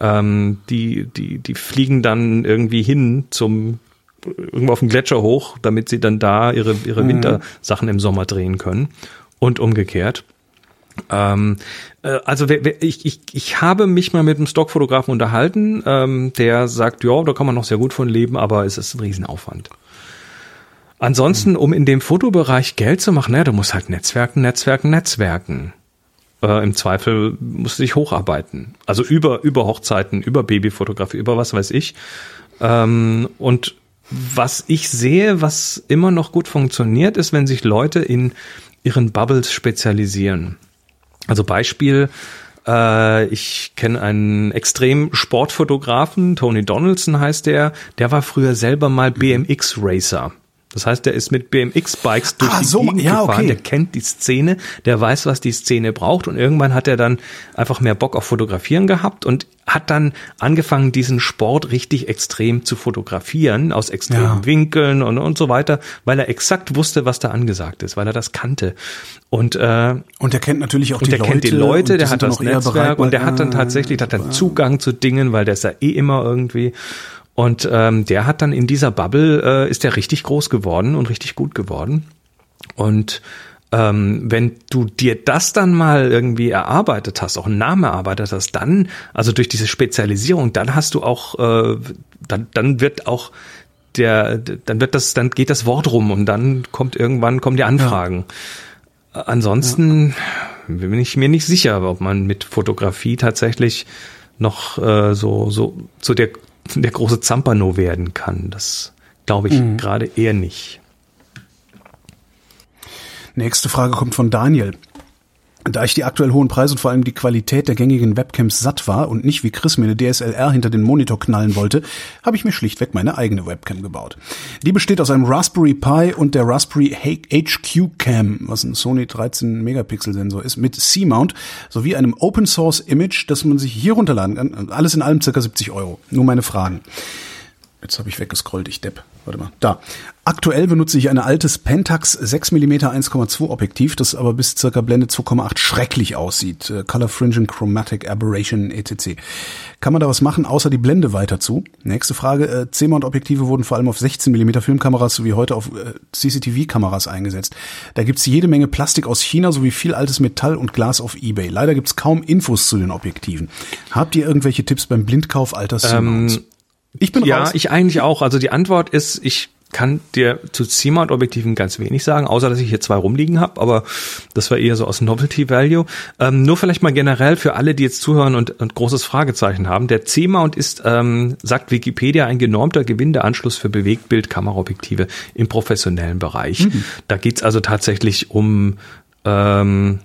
ähm, die, die, die fliegen dann irgendwie hin zum irgendwo auf den Gletscher hoch, damit sie dann da ihre, ihre mhm. Wintersachen im Sommer drehen können. Und umgekehrt. Ähm, äh, also ich, ich, ich habe mich mal mit einem Stockfotografen unterhalten, ähm, der sagt, ja, da kann man noch sehr gut von leben, aber es ist ein Riesenaufwand. Ansonsten, um in dem Fotobereich Geld zu machen, naja, du musst halt Netzwerken, Netzwerken, Netzwerken. Äh, Im Zweifel musst du dich hocharbeiten. Also über, über Hochzeiten, über Babyfotografie, über was weiß ich. Ähm, und was ich sehe, was immer noch gut funktioniert, ist, wenn sich Leute in ihren Bubbles spezialisieren. Also Beispiel, äh, ich kenne einen extrem Sportfotografen, Tony Donaldson heißt der, der war früher selber mal BMX Racer. Das heißt, der ist mit BMX-Bikes durch ah, die so, Gegend ja, gefahren, okay. der kennt die Szene, der weiß, was die Szene braucht und irgendwann hat er dann einfach mehr Bock auf Fotografieren gehabt und hat dann angefangen, diesen Sport richtig extrem zu fotografieren, aus extremen ja. Winkeln und, und so weiter, weil er exakt wusste, was da angesagt ist, weil er das kannte. Und, äh, und er kennt natürlich auch die Leute. Und der kennt die Leute, der hat das Netzwerk und der hat dann tatsächlich, der hat dann Zugang zu Dingen, weil der ist ja eh immer irgendwie und ähm, der hat dann in dieser Bubble, äh, ist der richtig groß geworden und richtig gut geworden. Und ähm, wenn du dir das dann mal irgendwie erarbeitet hast, auch einen Namen erarbeitet hast, dann, also durch diese Spezialisierung, dann hast du auch, äh, dann, dann wird auch der, dann wird das, dann geht das Wort rum und dann kommt irgendwann kommen die Anfragen. Ja. Ansonsten ja. bin ich mir nicht sicher, ob man mit Fotografie tatsächlich noch äh, so so so der der große Zampano werden kann. Das glaube ich mhm. gerade eher nicht. Nächste Frage kommt von Daniel. Da ich die aktuell hohen Preise und vor allem die Qualität der gängigen Webcams satt war und nicht wie Chris mir eine DSLR hinter den Monitor knallen wollte, habe ich mir schlichtweg meine eigene Webcam gebaut. Die besteht aus einem Raspberry Pi und der Raspberry HQ Cam, was ein Sony 13 Megapixel Sensor ist, mit C-Mount sowie einem Open Source Image, das man sich hier runterladen kann. Alles in allem circa 70 Euro. Nur meine Fragen. Jetzt habe ich weggescrollt, ich Depp. Warte mal. Da. Aktuell benutze ich ein altes Pentax 6 mm 1,2 Objektiv, das aber bis circa Blende 2,8 schrecklich aussieht. Äh, Color Fringing, Chromatic Aberration, etc. Kann man da was machen, außer die Blende weiter zu? Nächste Frage. Äh, C-Mount-Objektive wurden vor allem auf 16 mm Filmkameras sowie heute auf äh, CCTV-Kameras eingesetzt. Da gibt's jede Menge Plastik aus China sowie viel altes Metall und Glas auf Ebay. Leider gibt's kaum Infos zu den Objektiven. Habt ihr irgendwelche Tipps beim Blindkauf alter C-Mounts? Ähm ich bin ja, raus. ich eigentlich auch. Also die Antwort ist, ich kann dir zu C-Mount-Objektiven ganz wenig sagen, außer dass ich hier zwei rumliegen habe, aber das war eher so aus Novelty Value. Ähm, nur vielleicht mal generell für alle, die jetzt zuhören und, und großes Fragezeichen haben. Der C-Mount ist, ähm, sagt Wikipedia, ein genormter Gewindeanschluss für Bewegtbild-Kameraobjektive im professionellen Bereich. Mhm. Da geht's also tatsächlich um ähm,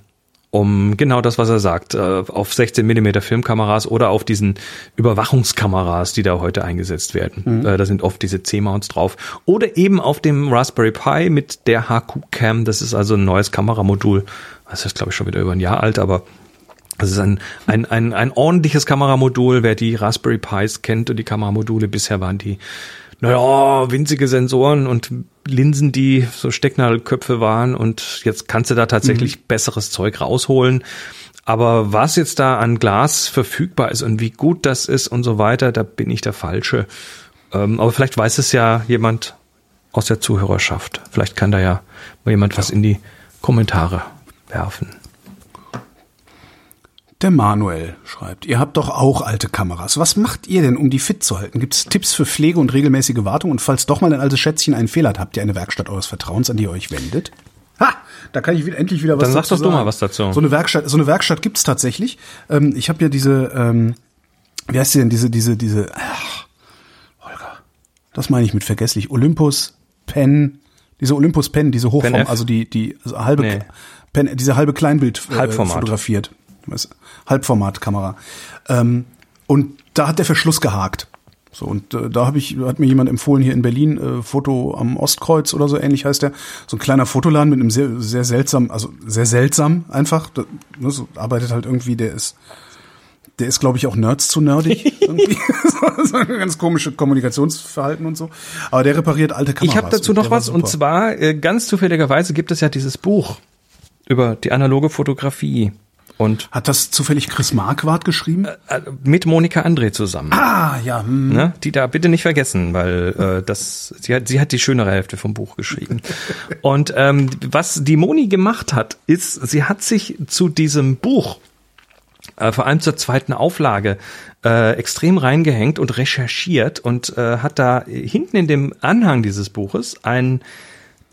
um genau das, was er sagt, äh, auf 16 Millimeter Filmkameras oder auf diesen Überwachungskameras, die da heute eingesetzt werden. Mhm. Äh, da sind oft diese C-Mounts drauf. Oder eben auf dem Raspberry Pi mit der HQ Cam. Das ist also ein neues Kameramodul. Das ist, glaube ich, schon wieder über ein Jahr alt, aber das ist ein, ein, ein, ein ordentliches Kameramodul. Wer die Raspberry Pis kennt und die Kameramodule, bisher waren die naja, winzige Sensoren und Linsen, die so Stecknadelköpfe waren und jetzt kannst du da tatsächlich mhm. besseres Zeug rausholen. Aber was jetzt da an Glas verfügbar ist und wie gut das ist und so weiter, da bin ich der Falsche. Ähm, aber vielleicht weiß es ja jemand aus der Zuhörerschaft. Vielleicht kann da ja mal jemand was in die Kommentare werfen. Der Manuel schreibt, ihr habt doch auch alte Kameras. Was macht ihr denn, um die fit zu halten? Gibt es Tipps für Pflege und regelmäßige Wartung? Und falls doch mal ein altes Schätzchen einen Fehler hat, habt ihr eine Werkstatt eures Vertrauens, an die ihr euch wendet? Ha, da kann ich endlich wieder was Dann sag doch du mal was dazu. So eine Werkstatt, so eine Werkstatt gibt's tatsächlich. Ähm, ich habe ja diese, ähm, wie heißt die denn, diese, diese, diese, ach, Holger, das meine ich mit vergesslich, Olympus Pen, diese Olympus Pen, diese Hochform, also die, die also halbe, nee. Pen, diese halbe Kleinbild äh, fotografiert. Halbformatkamera. Ähm, und da hat der Verschluss gehakt. So, und äh, da habe ich, hat mir jemand empfohlen hier in Berlin, äh, Foto am Ostkreuz oder so ähnlich heißt der, so ein kleiner Fotoladen mit einem sehr, sehr seltsam, also sehr seltsam einfach. Da, ne, so arbeitet halt irgendwie, der ist, der ist, glaube ich, auch Nerds zu nerdig. irgendwie. so ein ganz komische Kommunikationsverhalten und so. Aber der repariert alte Kameras. Ich habe dazu noch was, und zwar, äh, ganz zufälligerweise gibt es ja dieses Buch über die analoge Fotografie. Und hat das zufällig Chris Marquardt geschrieben? Äh, äh, mit Monika André zusammen. Ah, ja. Hm. Ne? Die da bitte nicht vergessen, weil äh, das sie hat sie hat die schönere Hälfte vom Buch geschrieben. Und ähm, was die Moni gemacht hat, ist, sie hat sich zu diesem Buch äh, vor allem zur zweiten Auflage äh, extrem reingehängt und recherchiert und äh, hat da hinten in dem Anhang dieses Buches ein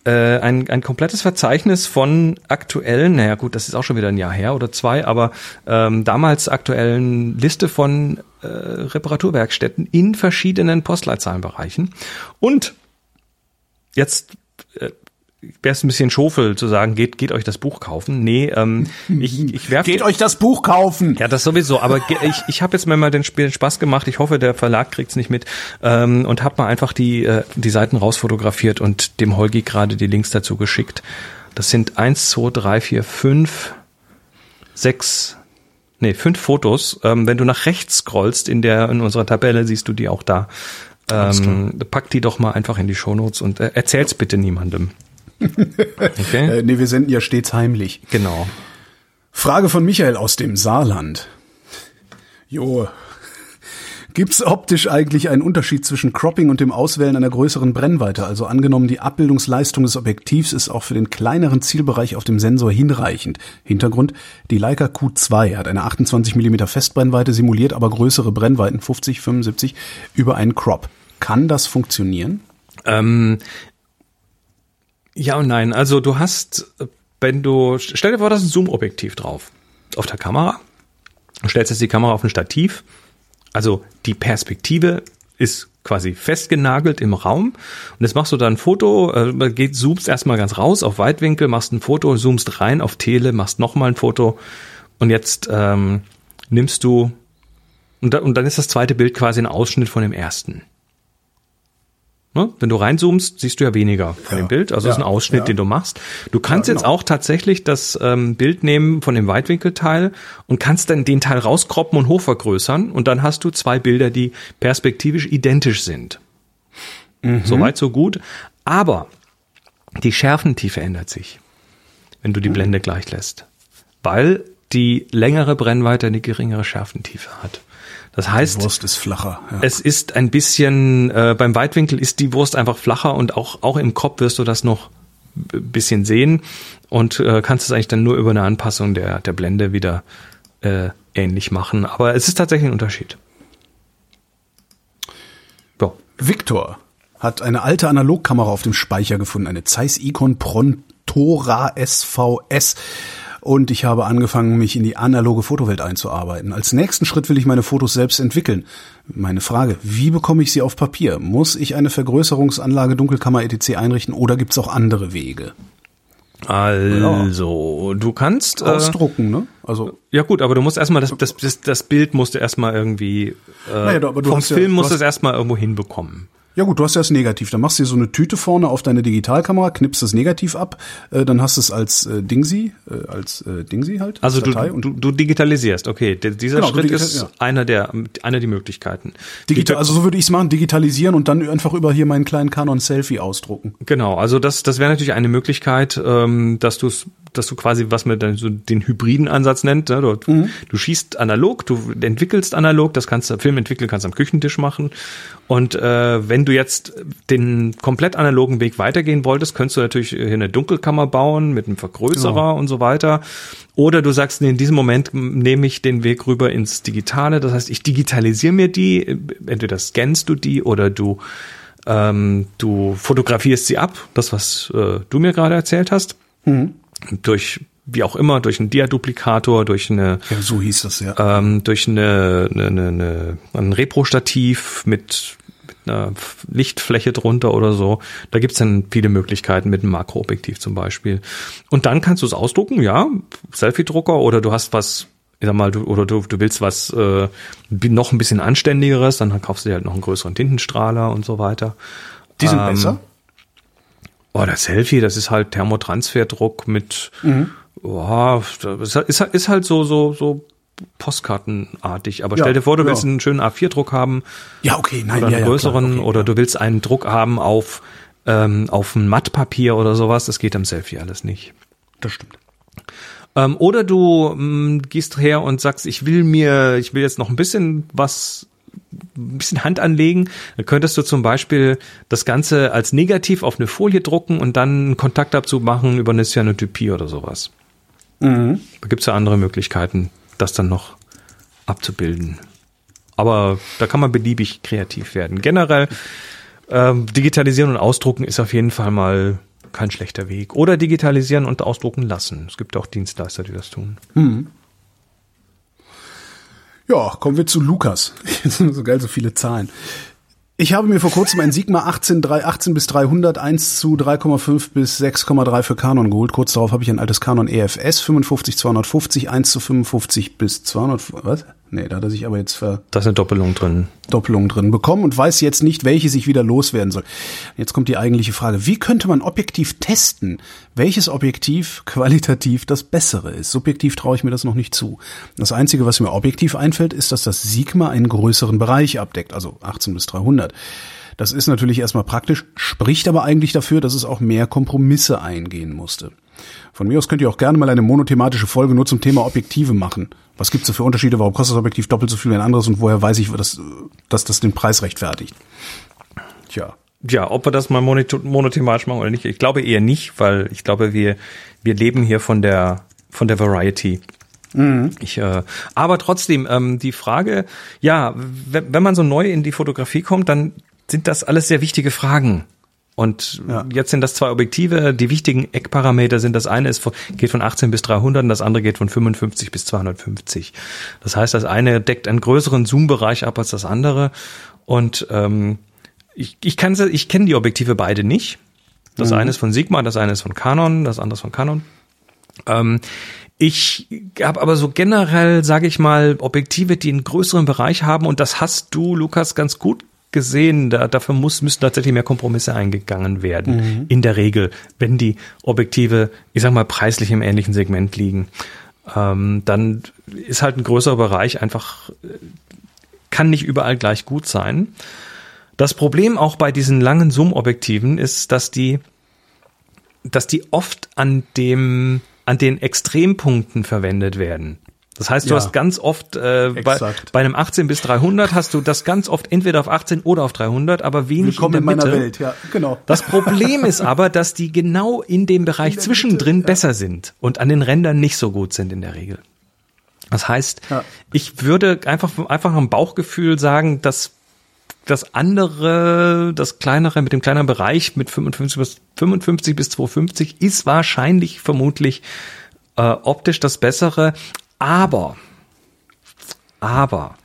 äh, ein, ein komplettes Verzeichnis von aktuellen, naja gut, das ist auch schon wieder ein Jahr her oder zwei, aber ähm, damals aktuellen Liste von äh, Reparaturwerkstätten in verschiedenen Postleitzahlenbereichen. Und jetzt wäre es ein bisschen schofel zu sagen, geht, geht euch das Buch kaufen. Nee, ähm, ich, ich werfe. Geht euch das Buch kaufen! Ja, das sowieso, aber ich, ich habe jetzt mir mal den Spiel Spaß gemacht. Ich hoffe, der Verlag kriegt's nicht mit. Ähm, und habe mal einfach die, äh, die Seiten rausfotografiert und dem Holgi gerade die Links dazu geschickt. Das sind eins, zwei, drei, vier, fünf, sechs, nee, fünf Fotos. Ähm, wenn du nach rechts scrollst in der in unserer Tabelle, siehst du die auch da. Ähm, pack die doch mal einfach in die Shownotes und äh, erzähl's bitte niemandem. Okay. äh, nee, wir senden ja stets heimlich. Genau. Frage von Michael aus dem Saarland. Jo. Gibt es optisch eigentlich einen Unterschied zwischen Cropping und dem Auswählen einer größeren Brennweite? Also angenommen, die Abbildungsleistung des Objektivs ist auch für den kleineren Zielbereich auf dem Sensor hinreichend. Hintergrund, die Leica Q2 hat eine 28 mm Festbrennweite, simuliert aber größere Brennweiten, 50, 75, über einen Crop. Kann das funktionieren? Ähm, ja und nein. Also du hast, wenn du, stell dir vor, da ist ein Zoom-Objektiv drauf auf der Kamera. Du stellst jetzt die Kamera auf ein Stativ also die Perspektive ist quasi festgenagelt im Raum und jetzt machst du da ein Foto, äh, geht, zoomst erstmal ganz raus auf Weitwinkel, machst ein Foto, zoomst rein auf Tele, machst nochmal ein Foto und jetzt ähm, nimmst du und, da, und dann ist das zweite Bild quasi ein Ausschnitt von dem ersten. Ne? Wenn du reinzoomst, siehst du ja weniger von ja. dem Bild. Also ja. ist ein Ausschnitt, ja. den du machst. Du kannst genau. jetzt auch tatsächlich das ähm, Bild nehmen von dem Weitwinkelteil und kannst dann den Teil rauskroppen und hochvergrößern und dann hast du zwei Bilder, die perspektivisch identisch sind. Mhm. Soweit, so gut. Aber die Schärfentiefe ändert sich, wenn du die mhm. Blende gleich lässt. Weil die längere Brennweite eine geringere Schärfentiefe hat. Das heißt, die Wurst ist flacher. Ja. Es ist ein bisschen äh, beim Weitwinkel ist die Wurst einfach flacher und auch auch im Kopf wirst du das noch bisschen sehen und äh, kannst es eigentlich dann nur über eine Anpassung der der Blende wieder äh, ähnlich machen. Aber es ist tatsächlich ein Unterschied. So. Victor hat eine alte Analogkamera auf dem Speicher gefunden, eine Zeiss Icon Prontora SVS und ich habe angefangen, mich in die analoge Fotowelt einzuarbeiten. Als nächsten Schritt will ich meine Fotos selbst entwickeln. Meine Frage, wie bekomme ich sie auf Papier? Muss ich eine Vergrößerungsanlage, Dunkelkammer etc. einrichten oder gibt es auch andere Wege? Also, du kannst äh, ausdrucken, ne? Also ja gut, aber du musst erstmal das das das, das Bild musst du erstmal irgendwie äh, naja, aber du vom Film ja, musst du es erstmal irgendwo hinbekommen. Ja gut, du hast ja das Negativ. Dann machst du dir so eine Tüte vorne auf deine Digitalkamera, knippst das Negativ ab, äh, dann hast du es als äh, Dingsy, äh, als äh, Dingsy halt. Also du, du, du digitalisierst, okay. D dieser genau, Schritt ist ja. einer der einer der Möglichkeiten. Digital, also so würde ich es machen, digitalisieren und dann einfach über hier meinen kleinen Canon Selfie ausdrucken. Genau, also das das wäre natürlich eine Möglichkeit, ähm, dass du es dass du quasi, was man dann so den hybriden Ansatz nennt, ne? du, mhm. du schießt analog, du entwickelst analog, das kannst du, Film entwickeln kannst du am Küchentisch machen. Und äh, wenn du jetzt den komplett analogen Weg weitergehen wolltest, könntest du natürlich hier eine Dunkelkammer bauen mit einem Vergrößerer genau. und so weiter. Oder du sagst, in diesem Moment nehme ich den Weg rüber ins Digitale. Das heißt, ich digitalisiere mir die, entweder scannst du die oder du ähm, du fotografierst sie ab, das was äh, du mir gerade erzählt hast. Mhm durch wie auch immer, durch einen Diaduplikator, durch eine ja, so hieß das ja, ähm, durch eine, eine, eine, ein Repro-Stativ mit, mit einer Lichtfläche drunter oder so. Da gibt's dann viele Möglichkeiten mit einem Makroobjektiv zum Beispiel. Und dann kannst du es ausdrucken, ja, Selfie-Drucker oder du hast was ich sag mal, du, oder du, du willst was äh, noch ein bisschen anständigeres, dann kaufst du dir halt noch einen größeren Tintenstrahler und so weiter. Die sind ähm, besser? Oh, das Selfie, das ist halt Thermotransferdruck mit, mhm. Oh, ist, ist, ist halt so, so, so Postkartenartig. Aber ja, stell dir vor, du ja. willst einen schönen A4-Druck haben. Ja, okay, nein, oder einen ja, größeren, klar, okay, oder du willst einen Druck haben auf, ähm, auf ein Mattpapier oder sowas. Das geht am Selfie alles nicht. Das stimmt. Ähm, oder du mh, mm, gehst her und sagst, ich will mir, ich will jetzt noch ein bisschen was ein bisschen Hand anlegen, dann könntest du zum Beispiel das Ganze als negativ auf eine Folie drucken und dann einen Kontaktabzug machen über eine Cyanotypie oder sowas. Mhm. Da gibt's ja andere Möglichkeiten, das dann noch abzubilden. Aber da kann man beliebig kreativ werden. Generell ähm, digitalisieren und ausdrucken ist auf jeden Fall mal kein schlechter Weg. Oder digitalisieren und ausdrucken lassen. Es gibt auch Dienstleister, die das tun. Mhm. Ja, kommen wir zu Lukas. so geil, so viele Zahlen. Ich habe mir vor kurzem ein Sigma 18, 3, 18 bis 300, 1 zu 3,5 bis 6,3 für Canon geholt. Kurz darauf habe ich ein altes Canon EFS 55 250, 1 zu 55 bis 200, was? Nee, da hat er sich aber jetzt ver Da ist eine Doppelung drin. Doppelung drin bekommen und weiß jetzt nicht, welche sich wieder loswerden soll. Jetzt kommt die eigentliche Frage. Wie könnte man objektiv testen, welches Objektiv qualitativ das bessere ist? Subjektiv traue ich mir das noch nicht zu. Das Einzige, was mir objektiv einfällt, ist, dass das Sigma einen größeren Bereich abdeckt, also 18 bis 300. Das ist natürlich erstmal praktisch, spricht aber eigentlich dafür, dass es auch mehr Kompromisse eingehen musste. Von mir aus könnt ihr auch gerne mal eine monothematische Folge nur zum Thema Objektive machen. Was gibt's da für Unterschiede? Warum kostet das Objektiv doppelt so viel wie ein anderes und woher weiß ich, dass, dass das den Preis rechtfertigt? Tja. Ja, ob wir das mal monothematisch machen oder nicht, ich glaube eher nicht, weil ich glaube, wir, wir leben hier von der, von der Variety. Mhm. Ich, äh, aber trotzdem, ähm, die Frage, ja, wenn man so neu in die Fotografie kommt, dann sind das alles sehr wichtige Fragen. Und ja. jetzt sind das zwei Objektive. Die wichtigen Eckparameter sind, das eine ist geht von 18 bis 300 und das andere geht von 55 bis 250. Das heißt, das eine deckt einen größeren Zoom-Bereich ab als das andere. Und ähm, ich, ich, kann, ich kenne die Objektive beide nicht. Das mhm. eine ist von Sigma, das eine ist von Canon, das andere ist von Canon. Ähm, ich habe aber so generell, sage ich mal, Objektive, die einen größeren Bereich haben und das hast du, Lukas, ganz gut gesehen. Da, dafür muss, müssen tatsächlich mehr Kompromisse eingegangen werden. Mhm. In der Regel, wenn die Objektive, ich sag mal, preislich im ähnlichen Segment liegen. Ähm, dann ist halt ein größerer Bereich einfach, kann nicht überall gleich gut sein. Das Problem auch bei diesen langen Zoom-Objektiven ist, dass die, dass die oft an dem an den Extrempunkten verwendet werden. Das heißt, du ja, hast ganz oft äh, bei, bei einem 18 bis 300 hast du das ganz oft entweder auf 18 oder auf 300, aber wenig Willkommen in der Mitte. In meiner Welt, ja, genau. Das Problem ist aber, dass die genau in dem Bereich in zwischendrin Mitte, ja. besser sind und an den Rändern nicht so gut sind in der Regel. Das heißt, ja. ich würde einfach einfach am Bauchgefühl sagen, dass das andere, das kleinere mit dem kleineren Bereich mit 55 bis 55 bis 250 ist wahrscheinlich vermutlich äh, optisch das bessere, aber aber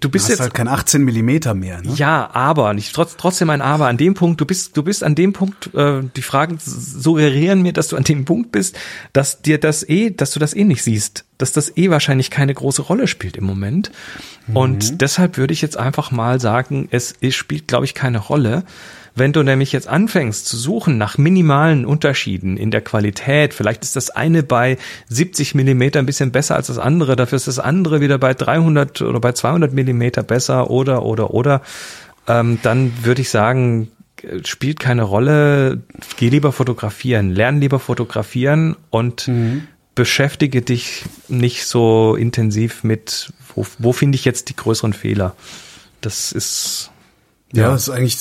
Du bist du jetzt halt kein 18 Millimeter mehr. Ne? Ja, aber nicht trotz, trotzdem ein Aber. An dem Punkt, du bist, du bist an dem Punkt. Äh, die Fragen suggerieren mir, dass du an dem Punkt bist, dass dir das eh, dass du das eh nicht siehst, dass das eh wahrscheinlich keine große Rolle spielt im Moment. Mhm. Und deshalb würde ich jetzt einfach mal sagen, es, es spielt, glaube ich, keine Rolle. Wenn du nämlich jetzt anfängst zu suchen nach minimalen Unterschieden in der Qualität, vielleicht ist das eine bei 70 Millimeter ein bisschen besser als das andere, dafür ist das andere wieder bei 300 oder bei 200 Millimeter besser oder, oder, oder, ähm, dann würde ich sagen, spielt keine Rolle, geh lieber fotografieren, lern lieber fotografieren und mhm. Beschäftige dich nicht so intensiv mit, wo, wo finde ich jetzt die größeren Fehler. Das ist ja, das ist eigentlich,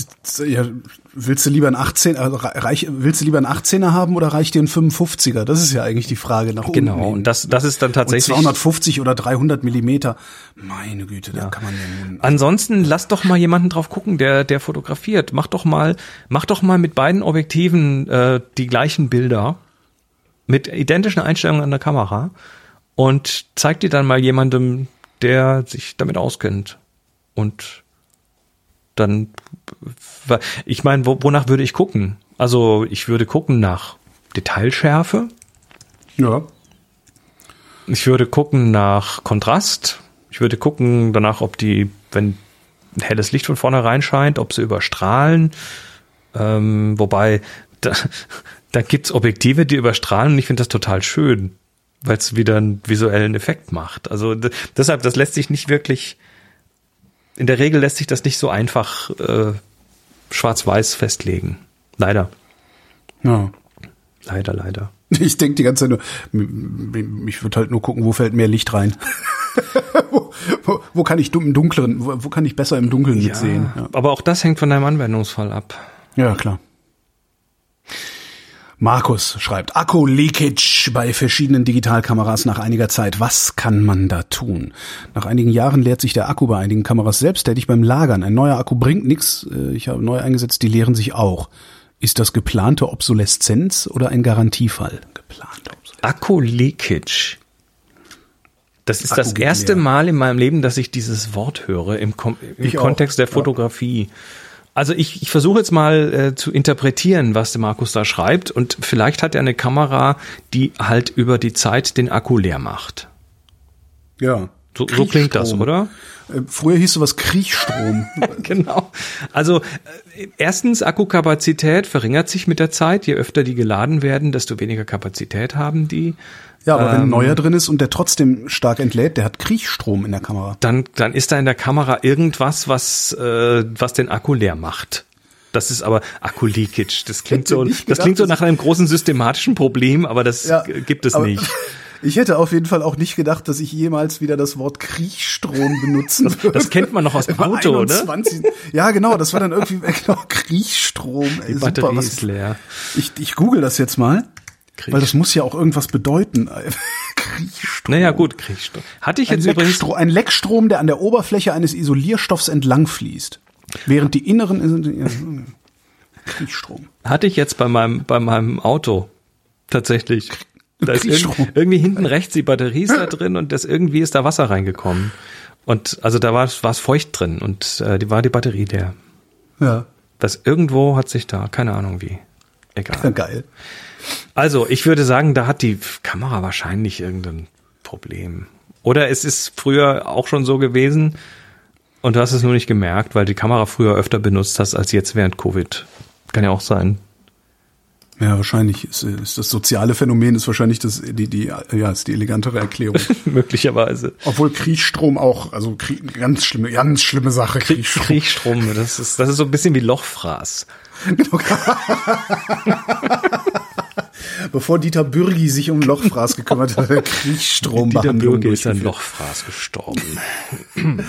ja, willst du lieber ein 18, also reich, willst du lieber ein 18er haben oder reicht dir ein 55er? Das ist ja eigentlich die Frage nach oben. Genau, und das, das ist dann tatsächlich. Und 250 oder 300 Millimeter. Meine Güte, ja. da kann man ja nun. Ansonsten lass doch mal jemanden drauf gucken, der, der fotografiert. Mach doch mal, mach doch mal mit beiden Objektiven, äh, die gleichen Bilder. Mit identischen Einstellungen an der Kamera. Und zeig die dann mal jemandem, der sich damit auskennt. Und dann, ich meine, wonach würde ich gucken? Also ich würde gucken nach Detailschärfe. Ja. Ich würde gucken nach Kontrast. Ich würde gucken danach, ob die, wenn ein helles Licht von vorne reinscheint, ob sie überstrahlen. Ähm, wobei, da, da gibt's Objektive, die überstrahlen und ich finde das total schön, weil es wieder einen visuellen Effekt macht. Also deshalb, das lässt sich nicht wirklich in der Regel lässt sich das nicht so einfach äh, schwarz-weiß festlegen. Leider. Ja. Leider, leider. Ich denke die ganze Zeit nur, ich würde halt nur gucken, wo fällt mehr Licht rein. wo, wo, wo, kann ich im Dunkeln, wo, wo, kann ich besser im Dunkeln ja, sehen? Ja. Aber auch das hängt von deinem Anwendungsfall ab. Ja, klar. Markus schreibt, Akku-Leakage bei verschiedenen Digitalkameras nach einiger Zeit. Was kann man da tun? Nach einigen Jahren leert sich der Akku bei einigen Kameras selbsttätig beim Lagern. Ein neuer Akku bringt nichts. Äh, ich habe neu eingesetzt, die leeren sich auch. Ist das geplante Obsoleszenz oder ein Garantiefall? Geplante Akku-Leakage. Das ist Akku das erste leer. Mal in meinem Leben, dass ich dieses Wort höre im, Kom im Kontext auch. der Fotografie. Ja. Also ich, ich versuche jetzt mal äh, zu interpretieren, was der Markus da schreibt. Und vielleicht hat er eine Kamera, die halt über die Zeit den Akku leer macht. Ja. So, so klingt das, oder? Äh, Früher hieß sowas Kriechstrom. genau. Also äh, erstens, Akkukapazität verringert sich mit der Zeit. Je öfter die geladen werden, desto weniger Kapazität haben die. Ja, aber wenn ein Ähm. neuer drin ist und der trotzdem stark entlädt, der hat Kriechstrom in der Kamera. Dann, dann ist da in der Kamera irgendwas, was, äh, was den Akku leer macht. Das ist aber Akku-Leakage. Das klingt so, nicht das gedacht, klingt so nach einem großen systematischen Problem, aber das Ja, gibt es nicht. Ich hätte auf jeden Fall auch nicht gedacht, dass ich jemals wieder das Wort Kriechstrom benutzen würde. Das kennt man noch aus dem Auto, oder? 21. Ja, genau, das war dann irgendwie genau, Kriechstrom. Ey, Die Batterie super, was ist leer. Ich, ich google das jetzt mal, Kriech- weil das muss ja auch irgendwas bedeuten. Kriechstrom. Naja, gut, Kriechstrom. Hatte ich Ein, jetzt übrigens, Leckstro ein Leckstrom, der an der Oberfläche eines Isolierstoffs entlang fließt. Während die inneren Kriechstrom. hatte ich jetzt bei meinem, bei meinem Auto. Tatsächlich. Da ist irgendwie, irgendwie hinten rechts die Batterie ist da drin und das irgendwie ist da Wasser reingekommen. Und also da war es war es feucht drin und äh, die war die Batterie leer. Ja, Das irgendwo hat sich da, keine Ahnung wie. Egal. geil. Also, ich würde sagen, da hat die Kamera wahrscheinlich irgendein Problem. Oder es ist früher auch schon so gewesen und du hast es nur nicht gemerkt, weil die Kamera früher öfter benutzt hast als jetzt während Covid. Kann ja auch sein. Ja, wahrscheinlich ist, ist das soziale Phänomen ist wahrscheinlich das die die ja ist die elegantere Erklärung. Möglicherweise. Obwohl Kriechstrom auch also Krieg, ganz schlimme ganz schlimme Sache Kriechstrom. Kriechstrom, das ist, das ist so ein bisschen wie Lochfraß. Bevor Dieter Bürgi sich um Lochfraß gekümmert hat, hat er Kriechstrombehandlung Bürger ist an. Lochfraß gestorben.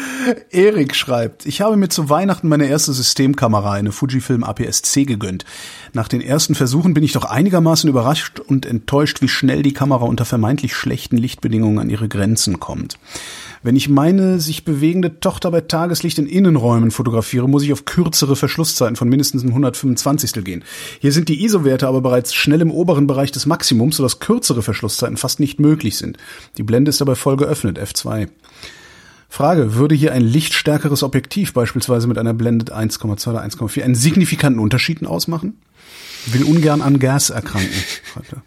Erik schreibt, ich habe mir zu Weihnachten meine erste Systemkamera, eine Fujifilm APS-C gegönnt. Nach den ersten Versuchen bin ich doch einigermaßen überrascht und enttäuscht, wie schnell die Kamera unter vermeintlich schlechten Lichtbedingungen an ihre Grenzen kommt. Wenn ich meine sich bewegende Tochter bei Tageslicht in Innenräumen fotografiere, muss ich auf kürzere Verschlusszeiten von mindestens ein 125 gehen. Hier sind die ISO-Werte aber bereits schnell im oberen Bereich des Maximums, sodass kürzere Verschlusszeiten fast nicht möglich sind. Die Blende ist dabei voll geöffnet, F2. Frage, würde hier ein lichtstärkeres Objektiv, beispielsweise mit einer Blende 1,2 oder 1,4, einen signifikanten Unterschied ausmachen? Will ungern an Gas erkranken, er.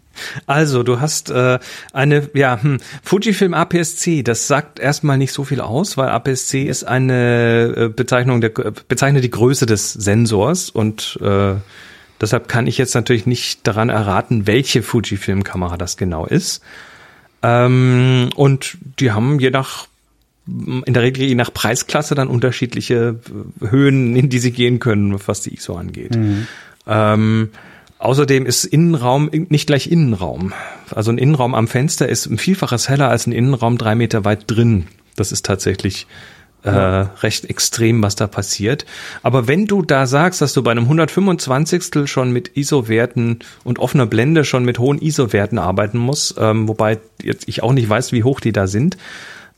Also, du hast äh, eine, ja, hm, Fujifilm APS-C, das sagt erstmal nicht so viel aus, weil APS-C ist eine äh, Bezeichnung, der, bezeichnet die Größe des Sensors und äh, deshalb kann ich jetzt natürlich nicht daran erraten, welche Fujifilm-Kamera das genau ist. Ähm, und die haben je nach in der Regel je nach Preisklasse dann unterschiedliche äh, Höhen, in die sie gehen können, was die ISO angeht. Ähm, außerdem ist Innenraum nicht gleich Innenraum. Also ein Innenraum am Fenster ist ein Vielfaches heller als ein Innenraum drei Meter weit drin. Das ist tatsächlich äh, recht extrem, was da passiert. Aber wenn du da sagst, dass du bei einem 125. schon mit ISO-Werten und offener Blende schon mit hohen ISO-Werten arbeiten musst, ähm, wobei jetzt ich auch nicht weiß, wie hoch die da sind,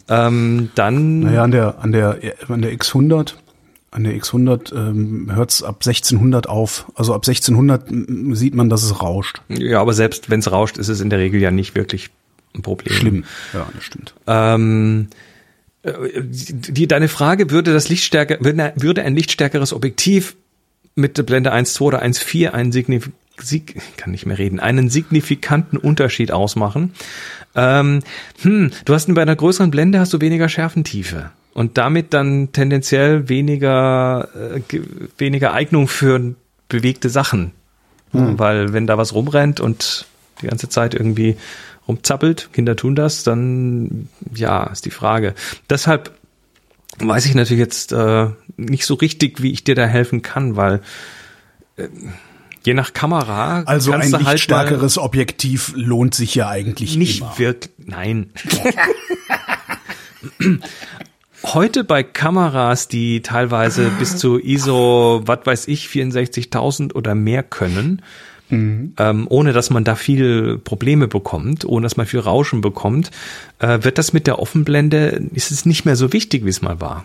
ähm, dann Naja, an der, an der, an der X100, an der X100 ähm, hört es ab 1600 auf. Also ab 1600 m, sieht man, dass es rauscht. Ja, aber selbst wenn es rauscht, ist es in der Regel ja nicht wirklich ein Problem. Schlimm. Ja, das stimmt. Ähm, äh, die, deine Frage, würde das Lichtstärke, würde würde ein lichtstärkeres Objektiv mit der Blende 1.2 oder 1.4 einen signif sig kann nicht mehr reden, einen signifikanten Unterschied ausmachen? Ähm, hm, du hast bei einer größeren Blende hast du weniger Schärfentiefe und damit dann tendenziell weniger äh, ge- weniger Eignung für bewegte Sachen, weil wenn da was rumrennt und die ganze Zeit irgendwie rumzappelt, Kinder tun das, dann ja, ist die Frage. Deshalb weiß ich natürlich jetzt äh, nicht so richtig, wie ich dir da helfen kann, weil äh, je nach Kamera Also ein du halt mal lichtstärkeres Objektiv lohnt sich ja eigentlich nicht immer. wirklich, nein. Heute bei Kameras, die teilweise bis zu ISO, was weiß ich, 64.000 oder mehr können, ähm, ohne dass man da viel Probleme bekommt, ohne dass man viel Rauschen bekommt, äh, wird das mit der Offenblende, ist es nicht mehr so wichtig, wie es mal war.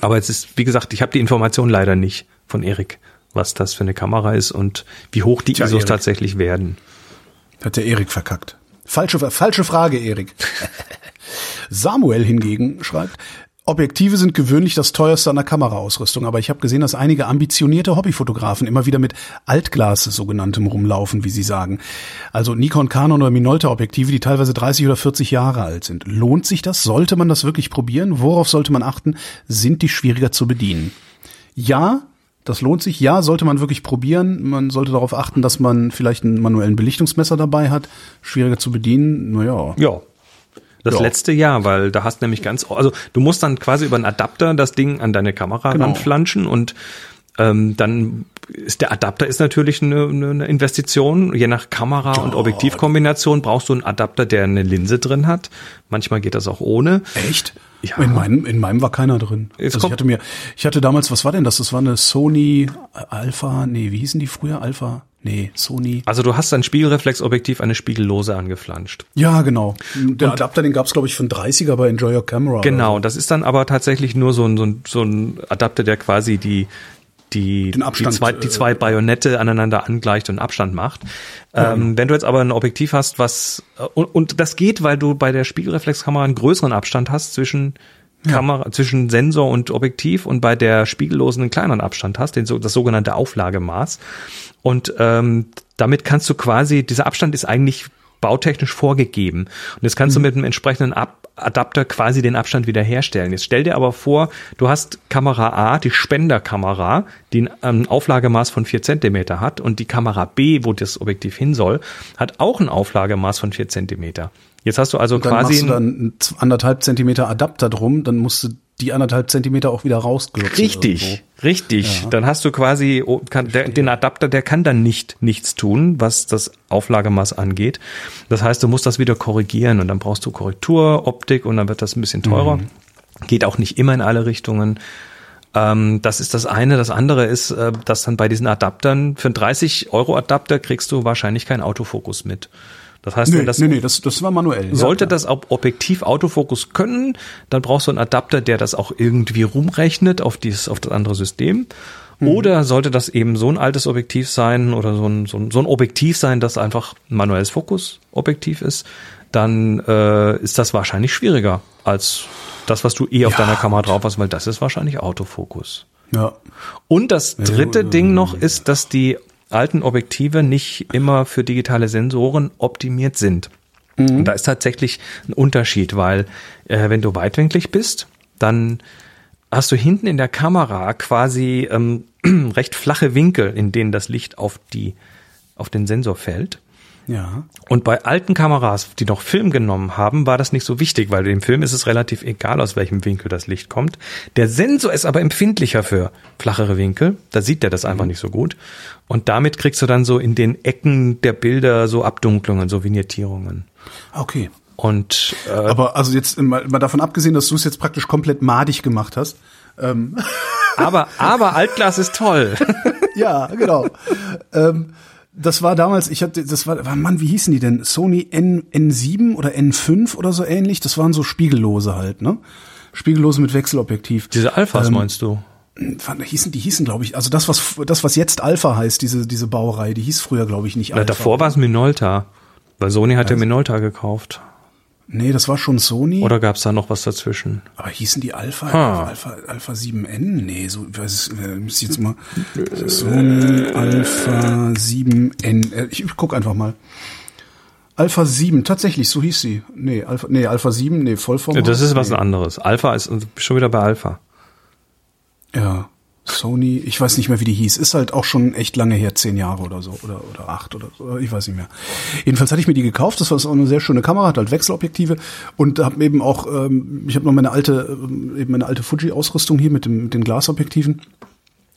Aber es ist, wie gesagt, ich habe die Information leider nicht von Erik, was das für eine Kamera ist und wie hoch die Tja, ISOs Erik. tatsächlich werden. Hat der Erik verkackt. Falsche, falsche Frage, Erik. Samuel hingegen schreibt, Objektive sind gewöhnlich das teuerste an der Kameraausrüstung, aber ich habe gesehen, dass einige ambitionierte Hobbyfotografen immer wieder mit Altglas sogenanntem rumlaufen, wie sie sagen. Also Nikon, Canon oder Minolta Objektive, die teilweise 30 oder 40 Jahre alt sind. Lohnt sich das? Sollte man das wirklich probieren? Worauf sollte man achten? Sind die schwieriger zu bedienen? Ja, das lohnt sich. Ja, sollte man wirklich probieren. Man sollte darauf achten, dass man vielleicht einen manuellen Belichtungsmesser dabei hat. Schwieriger zu bedienen, naja. Ja, das Ja. letzte Jahr, weil da hast nämlich ganz, also du musst dann quasi über einen Adapter das Ding an deine Kamera Genau. ranflanschen und ähm, dann ist der Adapter ist natürlich eine, eine eine Investition. Je nach Kamera und Objektivkombination brauchst du einen Adapter, der eine Linse drin hat. Manchmal geht das auch ohne. Echt? Ja. In meinem, in meinem war keiner drin. Jetzt Also ich hatte mir, ich hatte damals, was war denn das? Das war eine Sony Alpha, nee, wie hießen die früher? Alpha? Nee, Sony. Also du hast ein Spiegelreflexobjektiv, eine Spiegellose angeflanscht. Ja, genau. Der Adapter, den gab's glaube ich, für einen 30er bei Enjoy Your Camera. Genau, das ist dann aber tatsächlich nur so ein, so ein, so ein Adapter, der quasi die die, Den Abstand, die, zwei, die äh, zwei Bajonette aneinander angleicht und Abstand macht. Ähm, wenn du jetzt aber ein Objektiv hast, was äh, und, und das geht, weil du bei der Spiegelreflexkamera einen größeren Abstand hast zwischen Kamera, zwischen Sensor und Objektiv und bei der spiegellosen einen kleineren Abstand hast, den, so- das sogenannte Auflagemaß. Und ähm, damit kannst du quasi, dieser Abstand ist eigentlich bautechnisch vorgegeben. Und jetzt kannst du mit einem entsprechenden Ab Adapter quasi den Abstand wieder herstellen. Jetzt stell dir aber vor, du hast Kamera A, die Spenderkamera, die ein ähm, Auflagemaß von 4 Zentimeter hat und die Kamera B, wo das Objektiv hin soll, hat auch ein Auflagemaß von 4 Zentimeter. Jetzt hast du also Dann quasi machst du dann einen anderthalb Zentimeter Adapter drum, dann musst du die anderthalb Zentimeter auch wieder rausklopfen. Richtig, richtig. Dann hast du quasi oh, kann, der, den Adapter, der kann dann nicht nichts tun, was das Auflagemaß angeht. Das heißt, du musst das wieder korrigieren und dann brauchst du Korrektur, Optik und dann wird das ein bisschen teurer. Geht auch nicht immer in alle Richtungen. Ähm, das ist das eine. Das andere ist, äh, dass dann bei diesen Adaptern für einen 30 Euro Adapter kriegst du wahrscheinlich keinen Autofokus mit. Das heißt, Nee, wenn das nee, nee, das, das war manuell. ja, sollte klar. das Ob- Objektiv Autofokus können, dann brauchst du einen Adapter, der das auch irgendwie rumrechnet auf dieses, auf das andere System. Mhm. Oder sollte das eben so ein altes Objektiv sein oder so ein, so ein, so ein Objektiv sein, das einfach ein manuelles Fokusobjektiv ist, dann äh, ist das wahrscheinlich schwieriger als das, was du eh auf Ja, deiner Kamera drauf hast, weil das ist wahrscheinlich Autofokus. Ja. Und das dritte äh, Ding noch ist, dass die alten Objektive nicht immer für digitale Sensoren optimiert sind. Und da ist tatsächlich ein Unterschied, weil äh, wenn du weitwinklig bist, dann hast du hinten in der Kamera quasi ähm, recht flache Winkel, in denen das Licht auf die auf den Sensor fällt. Ja. Und bei alten Kameras, die noch Film genommen haben, war das nicht so wichtig, weil im Film ist es relativ egal, aus welchem Winkel das Licht kommt. Der Sensor ist aber empfindlicher für flachere Winkel. Da sieht er das einfach nicht so gut. Und damit kriegst du dann so in den Ecken der Bilder so Abdunklungen, so Vignettierungen. Okay. Und äh, Aber also jetzt mal, mal davon abgesehen, dass du es jetzt praktisch komplett madig gemacht hast. Ähm, aber aber Altglas ist toll. ja, genau. ähm, das war damals, ich hatte, das war, war, Mann, wie hießen die denn? Sony N, N7 oder N5 oder so ähnlich. Das waren so Spiegellose halt, ne? Spiegellose mit Wechselobjektiv. Diese Alphas Ähm, meinst du? Hießen, die hießen, glaube ich, also das, was das, was jetzt Alpha heißt, diese, diese Baureihe, die hieß früher, glaube ich, nicht Na, Alpha. davor war es Minolta. Weil Sony hat ja Minolta gekauft. Nee, das war schon Sony. Oder gab es da noch was dazwischen? Aber hießen die Alpha, Ha. Alpha, Alpha 7N? Nee, so, ich weiß es, äh, muss ich jetzt mal, Sony Alpha 7N, äh, ich, ich guck einfach mal. Alpha 7, tatsächlich, so hieß sie. Nee, Alpha, nee, Alpha 7, nee, Vollformat. Das ist was nee. anderes. Alpha ist schon wieder bei Alpha. Ja, Sony, ich weiß nicht mehr, wie die hieß. Ist halt auch schon echt lange her, zehn Jahre oder so, oder, oder acht oder so, ich weiß nicht mehr. Jedenfalls hatte ich mir die gekauft, das war so eine sehr schöne Kamera, hat halt Wechselobjektive und habe eben auch, ähm, ich habe noch meine alte, ähm, eben meine alte Fuji-Ausrüstung hier mit, dem, mit den Glasobjektiven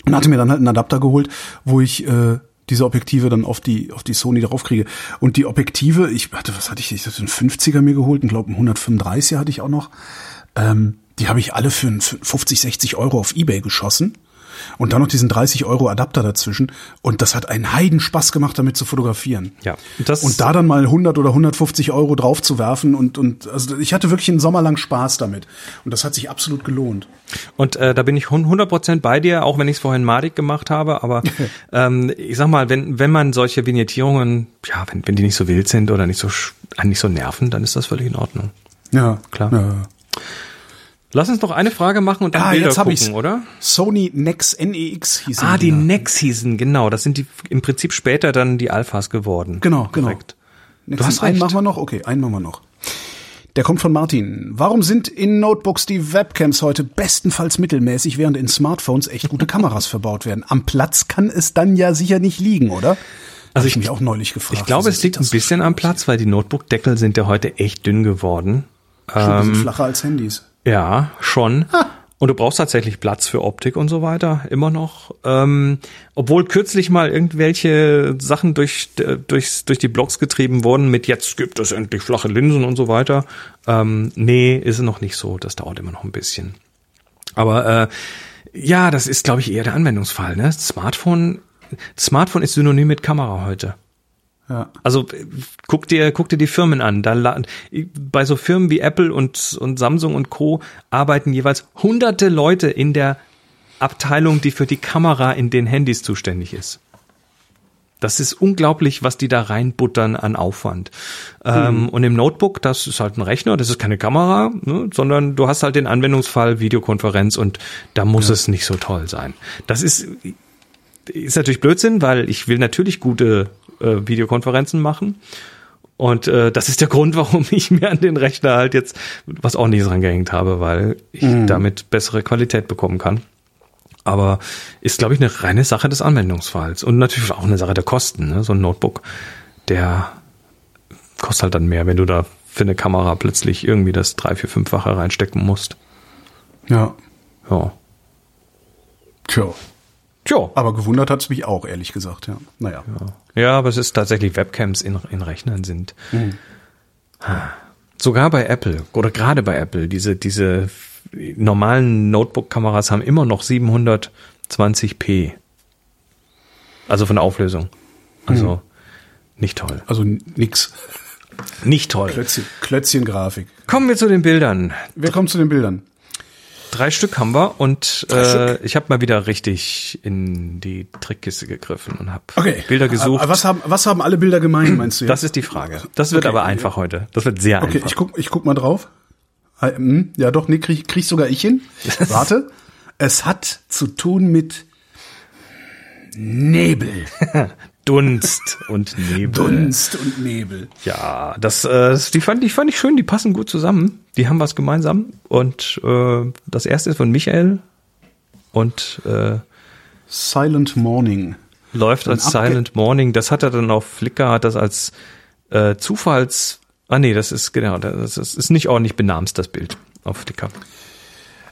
und hatte mir dann halt einen Adapter geholt, wo ich äh, diese Objektive dann auf die auf die Sony draufkriege. Und die Objektive, ich hatte, was hatte ich? Ich hatte einen 50er mir geholt, und glaube einen 135er hatte ich auch noch. Ähm, die habe ich alle für einen 50, 60 Euro auf Ebay geschossen. Und dann noch diesen 30 Euro Adapter dazwischen. Und das hat einen Heiden Spaß gemacht, damit zu fotografieren. Ja, das- und da dann mal 100 oder 150 Euro drauf zu werfen und, und, also ich hatte wirklich einen Sommer lang Spaß damit. Und das hat sich absolut gelohnt. Und äh, da bin ich 100% bei dir, auch wenn ich es vorhin madig gemacht habe. Aber ähm, ich sag mal, wenn, wenn man solche Vignettierungen, ja, wenn, wenn die nicht so wild sind oder nicht so, nicht so nerven, dann ist das völlig in Ordnung. Ja, Klar. Ja. Lass uns noch eine Frage machen und dann Ah, Bilder jetzt gucken, ich's. oder? Sony Nex NEX hieß Ah, die Dinger. Nex hießen, genau. Das sind die im Prinzip später dann die Alphas geworden. Genau, genau. Korrekt. Nex Du hast einen recht. machen wir noch? Okay, einen machen wir noch. Der kommt von Martin. Warum sind in Notebooks die Webcams heute bestenfalls mittelmäßig, während in Smartphones echt gute Kameras verbaut werden? Am Platz kann es dann ja sicher nicht liegen, oder? Also Hab ich- mich auch neulich gefragt. Ich glaube, es liegt ein bisschen am Platz, weil die Notebook-Deckel sind ja heute echt dünn geworden. so? Die Ähm, sind flacher als Handys. Ja, schon. Und du brauchst tatsächlich Platz für Optik und so weiter, immer noch. Ähm, obwohl kürzlich mal irgendwelche Sachen durch, durchs, durch die Blogs getrieben wurden mit jetzt gibt es endlich flache Linsen und so weiter. Ähm, nee, ist noch nicht so. Das dauert immer noch ein bisschen. Aber äh, ja, das ist, glaube ich, eher der Anwendungsfall. Ne? Smartphone, Smartphone ist synonym mit Kamera heute. Ja. Also äh, guck dir, guck dir die Firmen an. Da, bei so Firmen wie Apple und, und Samsung und Co. arbeiten jeweils hunderte Leute in der Abteilung, die für die Kamera in den Handys zuständig ist. Das ist unglaublich, was die da reinbuttern an Aufwand. Ähm, und im Notebook, das ist halt ein Rechner, das ist keine Kamera, ne, sondern du hast halt den Anwendungsfall Videokonferenz und da muss es nicht so toll sein. Das ist, ist natürlich Blödsinn, weil ich will natürlich gute äh, Videokonferenzen machen. Und äh, das ist der Grund, warum ich mir an den Rechner halt jetzt was ordentliches rangehängt habe, weil ich damit bessere Qualität bekommen kann. Aber ist, glaube ich, eine reine Sache des Anwendungsfalls. Und natürlich auch eine Sache der Kosten. Ne? So ein Notebook, der kostet halt dann mehr, wenn du da für eine Kamera plötzlich irgendwie das drei, vier, fünffache reinstecken musst. Ja. Ja. Tja. Tja. Aber gewundert hat's mich auch, ehrlich gesagt, ja. Naja. Ja, aber es ist tatsächlich Webcams in, in Rechnern sind. Sogar bei Apple oder gerade bei Apple, diese, diese normalen Notebook-Kameras haben immer noch 720p. Also von der Auflösung. Also nicht toll. Also nix. Nicht toll. Klötzchen, Klötzchen-Grafik. Kommen wir zu den Bildern. Wer kommt zu den Bildern? Drei Stück haben wir und äh, ich habe mal wieder richtig in die Trickkiste gegriffen und habe Okay. Bilder gesucht. Aber was haben, was haben alle Bilder gemein, meinst du jetzt? das ist die Frage. Das wird Okay. aber einfach heute. Das wird sehr Okay, einfach. ich guck, ich guck mal drauf. Ah, hm, Ja, doch, nee, krieg, krieg sogar ich hin. Warte. Es hat zu tun mit Nebel. Dunst und Nebel. Dunst und Nebel. Ja, das, äh, die fand, die fand ich schön, die passen gut zusammen. Die haben was gemeinsam. Und äh, das erste ist von Michael und äh, Silent Morning. läuft als Silent Morning. Das hat er dann auf Flickr, hat das als äh, Zufalls. Ah nee, das ist genau, das ist, ist nicht ordentlich benamst, das Bild auf Flickr.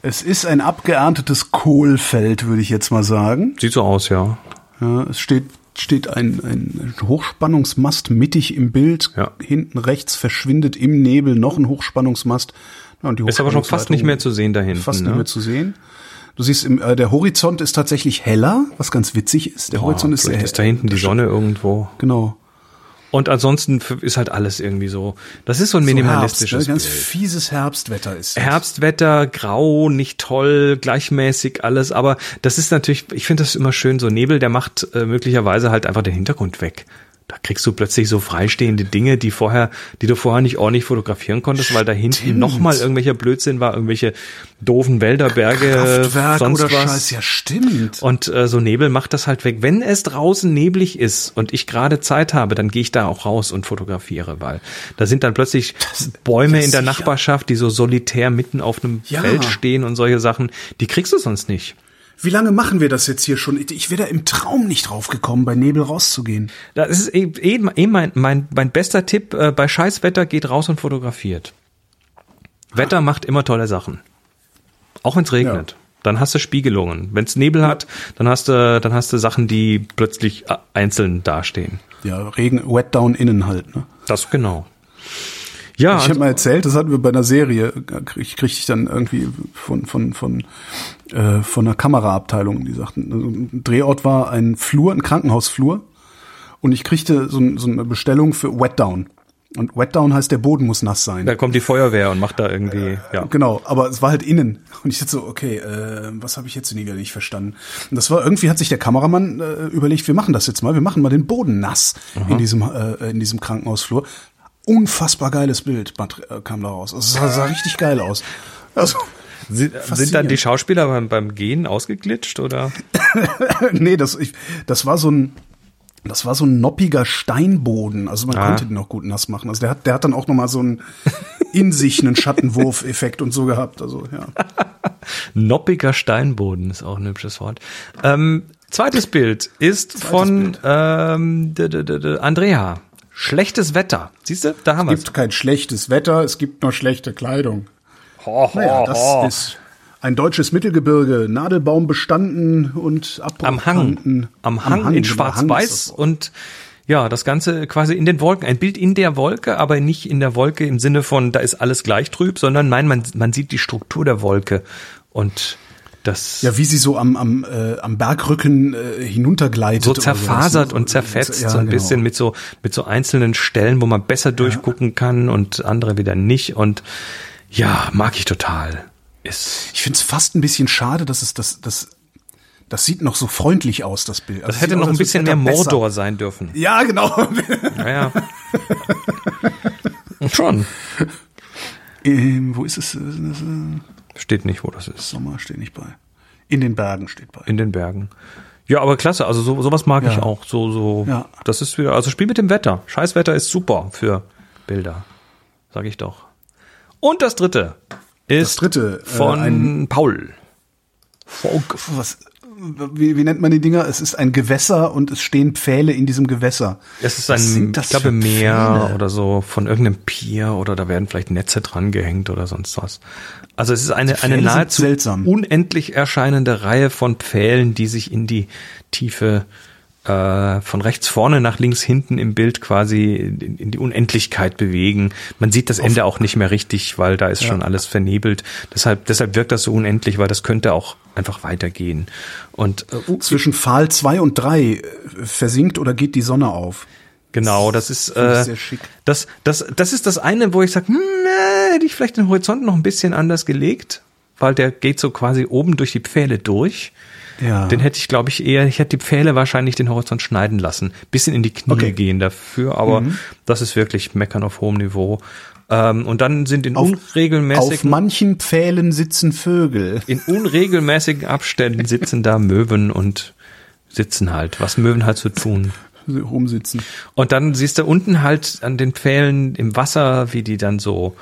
Es ist ein abgeerntetes Kohlfeld, würde ich jetzt mal sagen. Sieht so aus, ja. Ja, es steht, steht ein, ein Hochspannungsmast mittig im Bild. Ja. Hinten rechts verschwindet im Nebel noch ein Hochspannungsmast. Ja, und die Ist aber schon fast nicht mehr zu sehen da hinten. Fast ne? nicht mehr zu sehen. Du siehst, im, äh, der Horizont ist tatsächlich heller, was ganz witzig ist. Der Horizont ist sehr Vielleicht ist da hinten die Sonne irgendwo. Genau. Und ansonsten ist halt alles irgendwie so. Das ist so ein So Herbst, minimalistisches ne? Ganz Bild. fieses Herbstwetter ist. es. Herbstwetter, grau, nicht toll, gleichmäßig alles, aber das ist natürlich, ich finde das immer schön, so Nebel, der macht äh, möglicherweise halt einfach den Hintergrund weg. Da kriegst du plötzlich so freistehende Dinge, die vorher, die du vorher nicht ordentlich fotografieren konntest, weil da hinten nochmal irgendwelcher Blödsinn war, irgendwelche doofen Wälder, Berge, Kraftwerk sonst oder was. Scheiß, ja stimmt. Und äh, so Nebel macht das halt weg. Wenn es draußen neblig ist und ich gerade Zeit habe, dann gehe ich da auch raus und fotografiere, weil da sind dann plötzlich Bäume ja, in der. Nachbarschaft, die so solitär mitten auf einem Ja. Feld stehen und solche Sachen. Die kriegst du sonst nicht. Wie lange machen wir das jetzt hier schon? Ich wäre da im Traum nicht drauf gekommen, bei Nebel rauszugehen. Das ist eh, eh, mein, mein, mein bester Tipp. Äh, bei Scheißwetter geht raus und fotografiert. Wetter macht immer tolle Sachen. Auch wenn es regnet. Ja. Dann hast du Spiegelungen. Wenn es Nebel hat, dann hast du, dann hast du Sachen, die plötzlich äh, einzeln dastehen. Ja, Regen, Wet Down innen halt. Ne? Das genau. Ja, Ich also, habe mal erzählt, das hatten wir bei einer Serie, ich kriegte ich dann irgendwie von von von äh, von einer Kameraabteilung, die sagten, also ein Drehort war ein Flur, ein Krankenhausflur und ich kriegte so, so eine Bestellung für Wet Down. Und Wet Down heißt, der Boden muss nass sein. da kommt die Feuerwehr und macht da irgendwie, ja. Genau, aber es war halt innen. Und ich dachte so, okay, äh, was habe ich jetzt wieder nicht verstanden? Und das war irgendwie hat sich der Kameramann äh, überlegt, wir machen das jetzt mal, wir machen mal den Boden nass in diesem äh, in diesem Krankenhausflur. Unfassbar geiles Bild äh, kam da raus. Also es sah, sah richtig geil aus. Also Sind, sind dann die Schauspieler beim, beim Gehen ausgeglitscht oder? nee, das, ich, das war so ein, das war so ein noppiger Steinboden. Also man Ah. konnte den noch gut nass machen. Also der hat, der hat dann auch noch mal so einen in sich einen Schattenwurf-Effekt und so gehabt. Also ja. Noppiger Steinboden ist auch ein hübsches Wort. Ähm, zweites Bild ist von Ähm, d -d -d -d Andrea. Schlechtes Wetter. Siehst du? Da haben wir Es gibt kein schlechtes Wetter, es gibt nur schlechte Kleidung. Naja, das ist ein deutsches Mittelgebirge, Nadelbaum bestanden und am Hang. Am Hang, in genau, Hang Schwarz-Weiß und ja, das Ganze quasi in den Wolken. Ein Bild in der Wolke, aber nicht in der Wolke im Sinne von, da ist alles gleich trüb, sondern nein, man, man sieht die Struktur der Wolke und das Ja, wie sie so am, am, äh, am Bergrücken äh, hinuntergleitet. so zerfasert sowas. und zerfetzt, Ja, so ein genau. bisschen mit so, mit so einzelnen Stellen, wo man besser durchgucken kann und andere wieder nicht und ja, mag ich total. Ist, Ich finde es fast ein bisschen schade, dass es das, das, das sieht noch so freundlich aus, das Bild. Also das hätte noch ein bisschen mehr Mordor besser. sein dürfen. Ja, genau. Naja. Schon. ähm, wo ist es? Steht nicht, wo das ist. Sommer steht nicht bei. In den Bergen steht bei. In den Bergen. Ja, aber klasse. Also so, sowas mag Ja. ich auch. So, so. Ja. Das ist wieder. Also Spiel mit dem Wetter. Scheißwetter ist super für Bilder. Sag ich doch. Und das dritte ist Das dritte, äh, von Paul. Folk. Was, wie, wie nennt man die Dinger? Es ist ein Gewässer und es stehen Pfähle in diesem Gewässer. Es ist ein, ich glaube, Meer Pfähle? oder so von irgendeinem Pier oder da werden vielleicht Netze dran gehängt oder sonst was. Also es ist eine, eine nahezu seltsam. unendlich erscheinende Reihe von Pfählen, die sich in die Tiefe äh, von rechts vorne nach links hinten im Bild quasi in, in die Unendlichkeit bewegen. Man sieht das Ende auch nicht mehr richtig, weil da ist schon alles vernebelt. Deshalb, deshalb wirkt das so unendlich, weil das könnte auch einfach weitergehen. Und äh, Zwischen Pfahl 2 und 3 äh, versinkt oder geht die Sonne auf? Genau, das ist äh, sehr schick. das das das ist das eine, wo ich sage, hm, äh, hätte ich vielleicht den Horizont noch ein bisschen anders gelegt, weil der geht so quasi oben durch die Pfähle durch. Ja. Den hätte ich, glaube ich, eher, ich hätte die Pfähle wahrscheinlich den Horizont schneiden lassen, bisschen in die Knie Okay. Mhm. gehen dafür, aber das ist wirklich Meckern auf hohem Niveau. Ähm, und dann sind in Auf- Auf unregelmäßigen manchen Pfählen sitzen Vögel. in unregelmäßigen Abständen sitzen da Möwen und sitzen halt, was Möwen halt so tun. Rumsitzen. Und dann siehst du unten halt an den Pfählen im Wasser, wie die dann so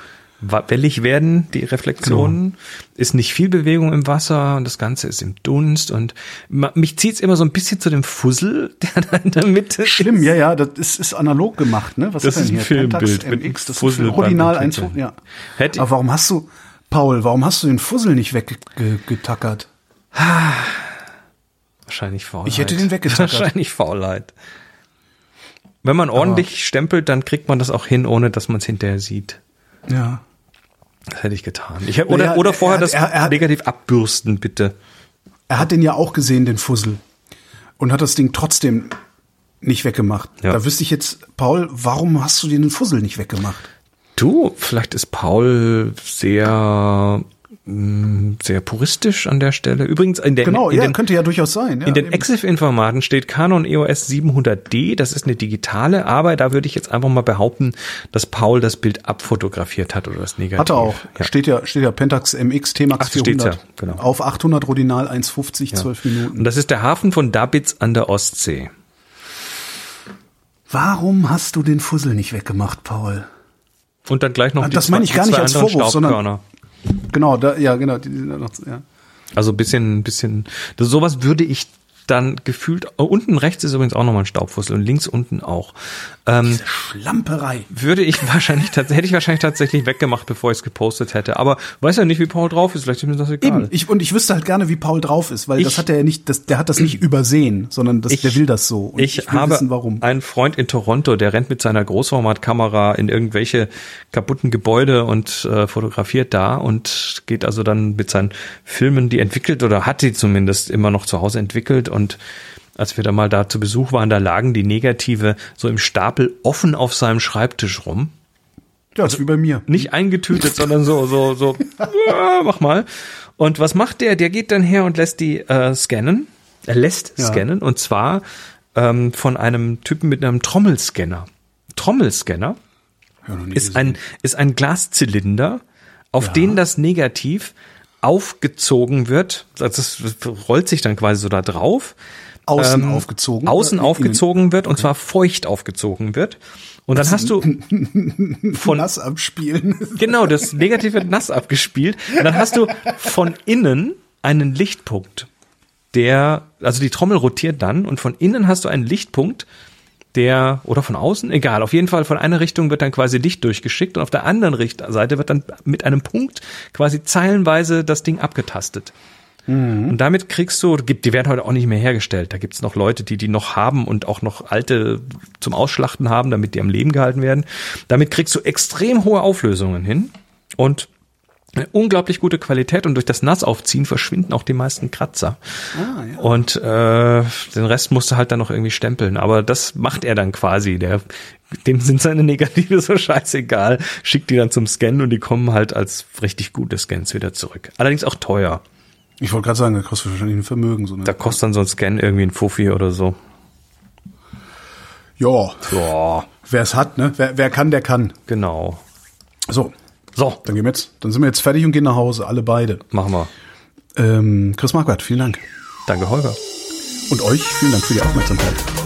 wellig werden, die Reflexionen. Genau. Ist nicht viel Bewegung im Wasser und das Ganze ist im Dunst und mich zieht's immer so ein bisschen zu dem Fussel, der da in der Mitte Schlimm, ist. ja, ja, das ist, ist analog gemacht, ne? Was Das ist ist denn ein hier? Filmbild Pentax mit MX, das ist Fussel ein beim Original. 1, ja. Hätte- Aber warum hast du, Paul, warum hast du den Fussel nicht weggetackert? Wahrscheinlich Faulheit. Ich hätte den weggetackert. Wahrscheinlich Faulheit. Wenn man ordentlich stempelt, dann kriegt man das auch hin, ohne dass man es hinterher sieht. Ja. Das hätte ich getan. Ich hab, oder, Ja, oder er vorher das er- er hat- negativ abbürsten, bitte. Er hat den ja auch gesehen, den Fussel. Und hat das Ding trotzdem nicht weggemacht. Ja. Da wüsste ich jetzt, Paul, warum hast du den Fussel nicht weggemacht? Du, vielleicht ist Paul sehr, mh, sehr puristisch an der Stelle. Übrigens, in, der, Genau, in ja, den, könnte ja durchaus sein. Ja, in den. EXIF-Informaten steht Canon EOS 700D. Das ist eine digitale, aber da würde ich jetzt einfach mal behaupten, dass Paul das Bild abfotografiert hat oder das Negativ. Hat er auch. Ja. Steht ja, steht ja Pentax MX T-Max Ach, das steht's 400. ja, genau. Auf 800 Rodinal 1,50, 12 Minuten. Und das ist der Hafen von Dabitz an der Ostsee. Warum hast du den Fussel nicht weggemacht, Paul? Und dann gleich noch Ah, das meine ich gar nicht als Vorwurf, sondern-. Genau, da, ja, genau, die, die sind da noch, ja. Also bisschen, bisschen, das, sowas würde ich dann gefühlt, oh, unten rechts ist übrigens auch nochmal ein Staubfussel und links unten auch. Ähm, Schlamperei. würde ich wahrscheinlich, hätte ich wahrscheinlich tatsächlich weggemacht, bevor ich es gepostet hätte. Aber weiß ja nicht, wie Paul drauf ist, vielleicht ist mir das egal. Eben, ich, und ich wüsste halt gerne, wie Paul drauf ist, weil Ich- das hat er ja nicht, das, der hat das nicht übersehen, sondern das, Ich- der will das so. Und ich, will habe wissen, warum. einen Freund in Toronto, der rennt mit seiner Großformatkamera in irgendwelche kaputten Gebäude und äh, fotografiert da und geht also dann mit seinen Filmen, die entwickelt oder hat die zumindest immer noch zu Hause entwickelt und als wir da mal da zu Besuch waren, da lagen die Negative so im Stapel offen auf seinem Schreibtisch rum. Ja, ist wie bei mir. Nicht eingetütet, sondern so, so, so, ja, mach mal. Und was macht der? Der geht dann her und lässt die äh, scannen. Er lässt Ja. scannen und zwar ähm, von einem Typen mit einem Trommelscanner. Trommelscanner Ja, ist gesehen. ein, ist ein Glaszylinder, auf Ja. den das Negativ aufgezogen wird, also es rollt sich dann quasi so da drauf. Außen ähm, aufgezogen. Außen aufgezogen wird und zwar feucht aufgezogen wird. Und dann hast du von Nass abspielen. Genau, das Negativ wird nass abgespielt. Und dann hast du von innen einen Lichtpunkt, der, also die Trommel rotiert dann und von innen hast du einen Lichtpunkt, der, oder von außen, egal, auf jeden Fall von einer Richtung wird dann quasi Licht durchgeschickt und auf der anderen Seite wird dann mit einem Punkt quasi zeilenweise das Ding abgetastet. Und damit kriegst du, die werden heute auch nicht mehr hergestellt. Da gibt's noch Leute, die die noch haben und auch noch alte zum Ausschlachten haben, damit die am Leben gehalten werden. Damit kriegst du extrem hohe Auflösungen hin und eine unglaublich gute Qualität und durch das Nassaufziehen verschwinden auch die meisten Kratzer. Ah, ja. Und äh, den Rest musst du halt dann noch irgendwie stempeln. Aber das macht er dann quasi. Der, dem sind seine Negative so scheißegal. Schickt die dann zum Scannen und die kommen halt als richtig gute Scans wieder zurück. Allerdings auch teuer. Ich wollte gerade sagen, das kostet wahrscheinlich ein Vermögen. So, ne? Da kostet dann so ein Scan irgendwie ein Fuffi oder so. ja, Ja, wer es hat, ne? Wer, wer kann, der kann. genau. So, So, dann gehen wir jetzt, dann sind wir jetzt fertig und gehen nach Hause, alle beide. machen wir. Ähm, Chris Marquardt, vielen Dank. Danke, Holger. Und euch vielen Dank für die Aufmerksamkeit.